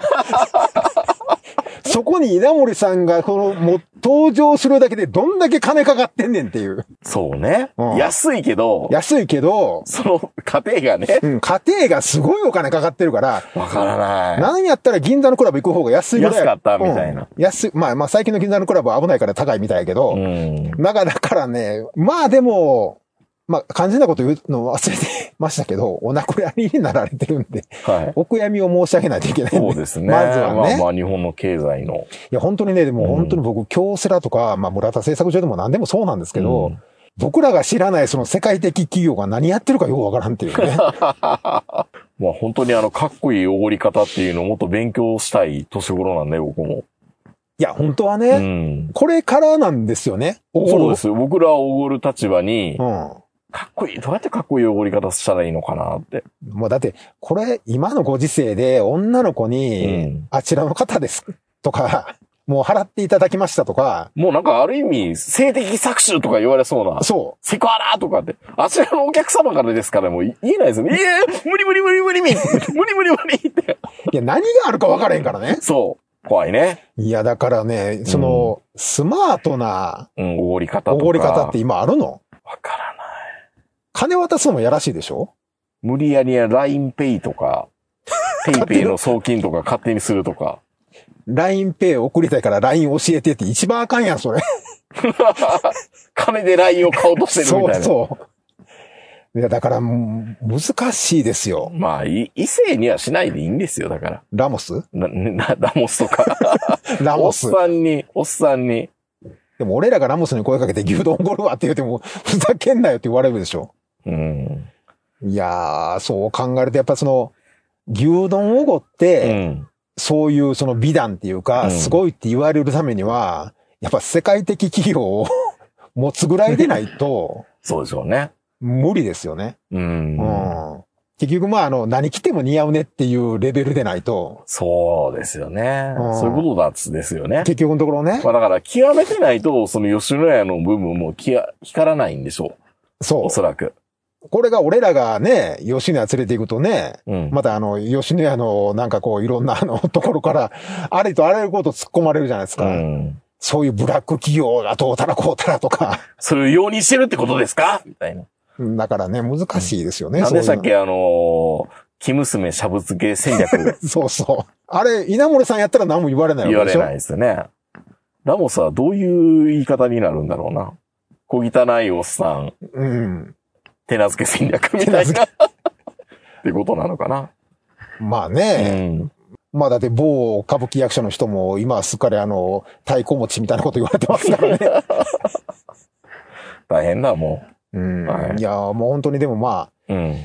そこに稲森さんが、この、もう、登場するだけでどんだけ金かかってんねんっていう。そうね。うん安いけど、安いけど、その家庭がね、うん、家庭がすごいお金かかってるから、わからない。なんやったら銀座のクラブ行く方が安いぐらい。安かったみたいなうん安い。まあまあ最近の銀座のクラブは危ないから高いみたいやけど、うん。だから、だからね、まあでも、まあ肝心なこと言うの忘れてましたけど、お亡くなりになられてるんで、はい。お悔やみを申し上げないといけないんで。そうですね。まずはね。まあまあ、日本の経済の。いや、本当にね、でもうん本当に僕、京セラとか、まあ村田製作所でも何でもそうなんですけど、うん僕らが知らないその世界的企業が何やってるかよくわからんっていうね。まあ本当にあの、かっこいいおごり方っていうのをもっと勉強したい年頃なんで、僕も。いや、本当はうね、ん。これからなんですよね。そうです。僕らはおごる立場にう、ん。かっこいい、どうやってかっこいいおごり方したらいいのかなって。もうだって、これ、今のご時世で女の子に、うんあちらの方ですとか、もう払っていただきましたとか、もうなんかある意味、性的搾取とか言われそうな。そセクハラとかって、あちらのお客様からですからもう言えないですよね。いや無理無理無理無理無理無理無理無理って。う。いや、何があるか分からへんからね。そう。怖いね。いや、だからね、その、スマートなうん、おごり方とか。おごり方って今あるの？わからない。金渡すのもやらしいでしょ？無理やりや LINEPay とか、PayPay の送金とか勝手にするとか。?LINEPay 送りたいから LINE 教えてって一番あかんやん、それ。金で LINE を買おうとしてるみそうたいな。そう。いや、だから、難しいですよ。まあ、い異性にはしないでいいんですよ、だから。ラモス？ラモスとか。お っラモス。さんに、おっさんに。でも俺らがラモスに声かけて牛丼おごるわって言っても、ふざけんなよって言われるでしょ。うん。いやー、そう考えると、やっぱその、牛丼おごっうて、ん。そういうその美談っていうか、うんすごいって言われるためには、やっぱ世界的企業を 持つぐらいでないと、そうでしょうね。無理ですよね。う。うんん。結局まあ、あの、何着ても似合うねっていうレベルでないと、そうですよね。うんそういうことだっつですよね。結局のところねま。あだから、極めてないと、その吉野家の部分もきや光らないんでしょう。そおそらく。う。これが俺らがね、吉野家連れて行くとね、うん。またあの、吉野家のなんかこういろんなあの ところから、あれとあらゆること突っ込まれるじゃないですうか。ん。そういうブラック企業がどうたらこうたらとか。それを容認してるってことですか？みたいな。だからね、難しいですよね。なんでしたっそういうけあのー生娘しゃぶ漬け戦略 そうそう。あれ、稲森さんやったら何も言われないわけでしょ？言われないですよね。ラモスはどういう言い方になるんだろうな。小汚いおっさん、うん。手なずけ戦略みたいな。ってことなのかな。まあうね。ん。まあだって某歌舞伎役者の人も今はすっかりあの、太鼓持ちみたいなこと言われてますからね。大変だ、もうん。はいいや、もう本当にでもまあ、う。うん。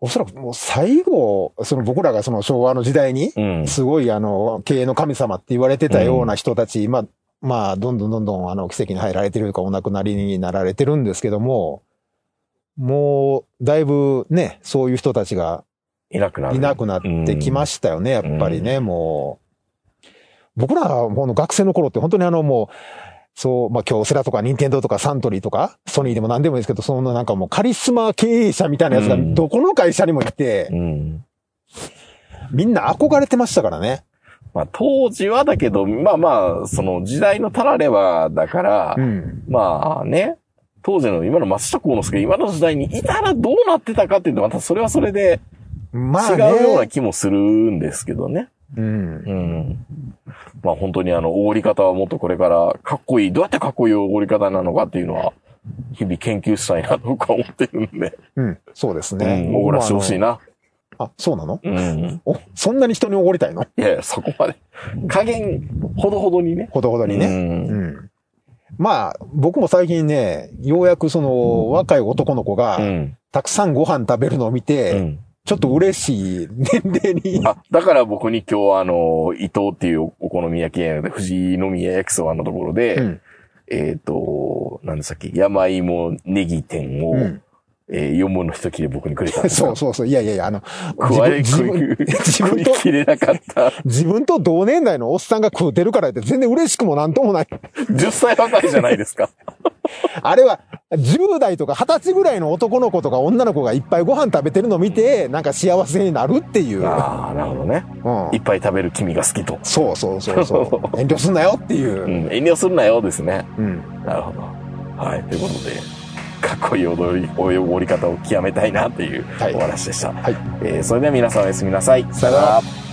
おそらくもう最後、その僕らがその昭和の時代に、うん。すごいあの、経営の神様って言われてたような人たち、まあ、まあ、どんどんどんどんあの、奇跡に入られてるかお亡くなりになられてるんですけども、もう、だいぶね、そういう人たちがいなくなる。いなくなってきましたよね、やっぱりね、もう。僕らはもう学生の頃って本当にあのもう、そう、まあ、京セラとか任天堂とかサントリーとか、ソニーでも何でもいいですけど、そのなんかもうカリスマ経営者みたいなやつがうんどこの会社にもいて、うん。みんな憧れてましたからね。まあ、当時はだけど、まあまあ、その時代のたらればだから、うん。まあね、当時の今の松下幸之助、今の時代にいたらどうなってたかっていうと、またそれはそれでまあ違うようなね。気もするんですけどね。うん。うん。まあ本当にあの、おごり方はもっとこれからかっこいい、どうやってかっこいいおごり方なのかっていうのは、日々研究したいなと僕は思ってるんで、うん。そうですうね。ん、おごらしてほしいな。あ、そうなの？うん。お、そんなに人におごりたいの？いやいや、そこまで。加減、ほどほどにね。ほどほどにね。うんうん。まあ、僕も最近ね、ようやくその、若い男の子がう、ん。たくさんご飯食べるのを見て、うん。ちょっと嬉しい年齢に、あ、だから僕に今日あの、伊藤っていうお好み焼き屋で、富士宮焼きそばのところで、うん。えっ、と、何でしたっけ、山芋ネギ店を、うん。えー、4分の1切れ僕にくれた そうそうそう。いやいやいや、あの、食われ、自分自分と、切れなかった。自分と同年代のおっさんが食うてるからって全然嬉しくもなんともない。10歳若いじゃないですか。あれは、10代とか20歳ぐらいの男の子とか女の子がいっぱいご飯食べてるのを見て、なんか幸せになるっていう。ああ、なるほどね。うんいっぱい食べる君が好きと。そうそうそうそう。遠慮すんなよっていうう。ん、遠慮するなよですね。うん。なるほど。はい、ということで、かっこいい踊り、踊り方を極めたいなっていうはいお話でした。はい。えーそれでは皆さんおやすみなさい。さよなら。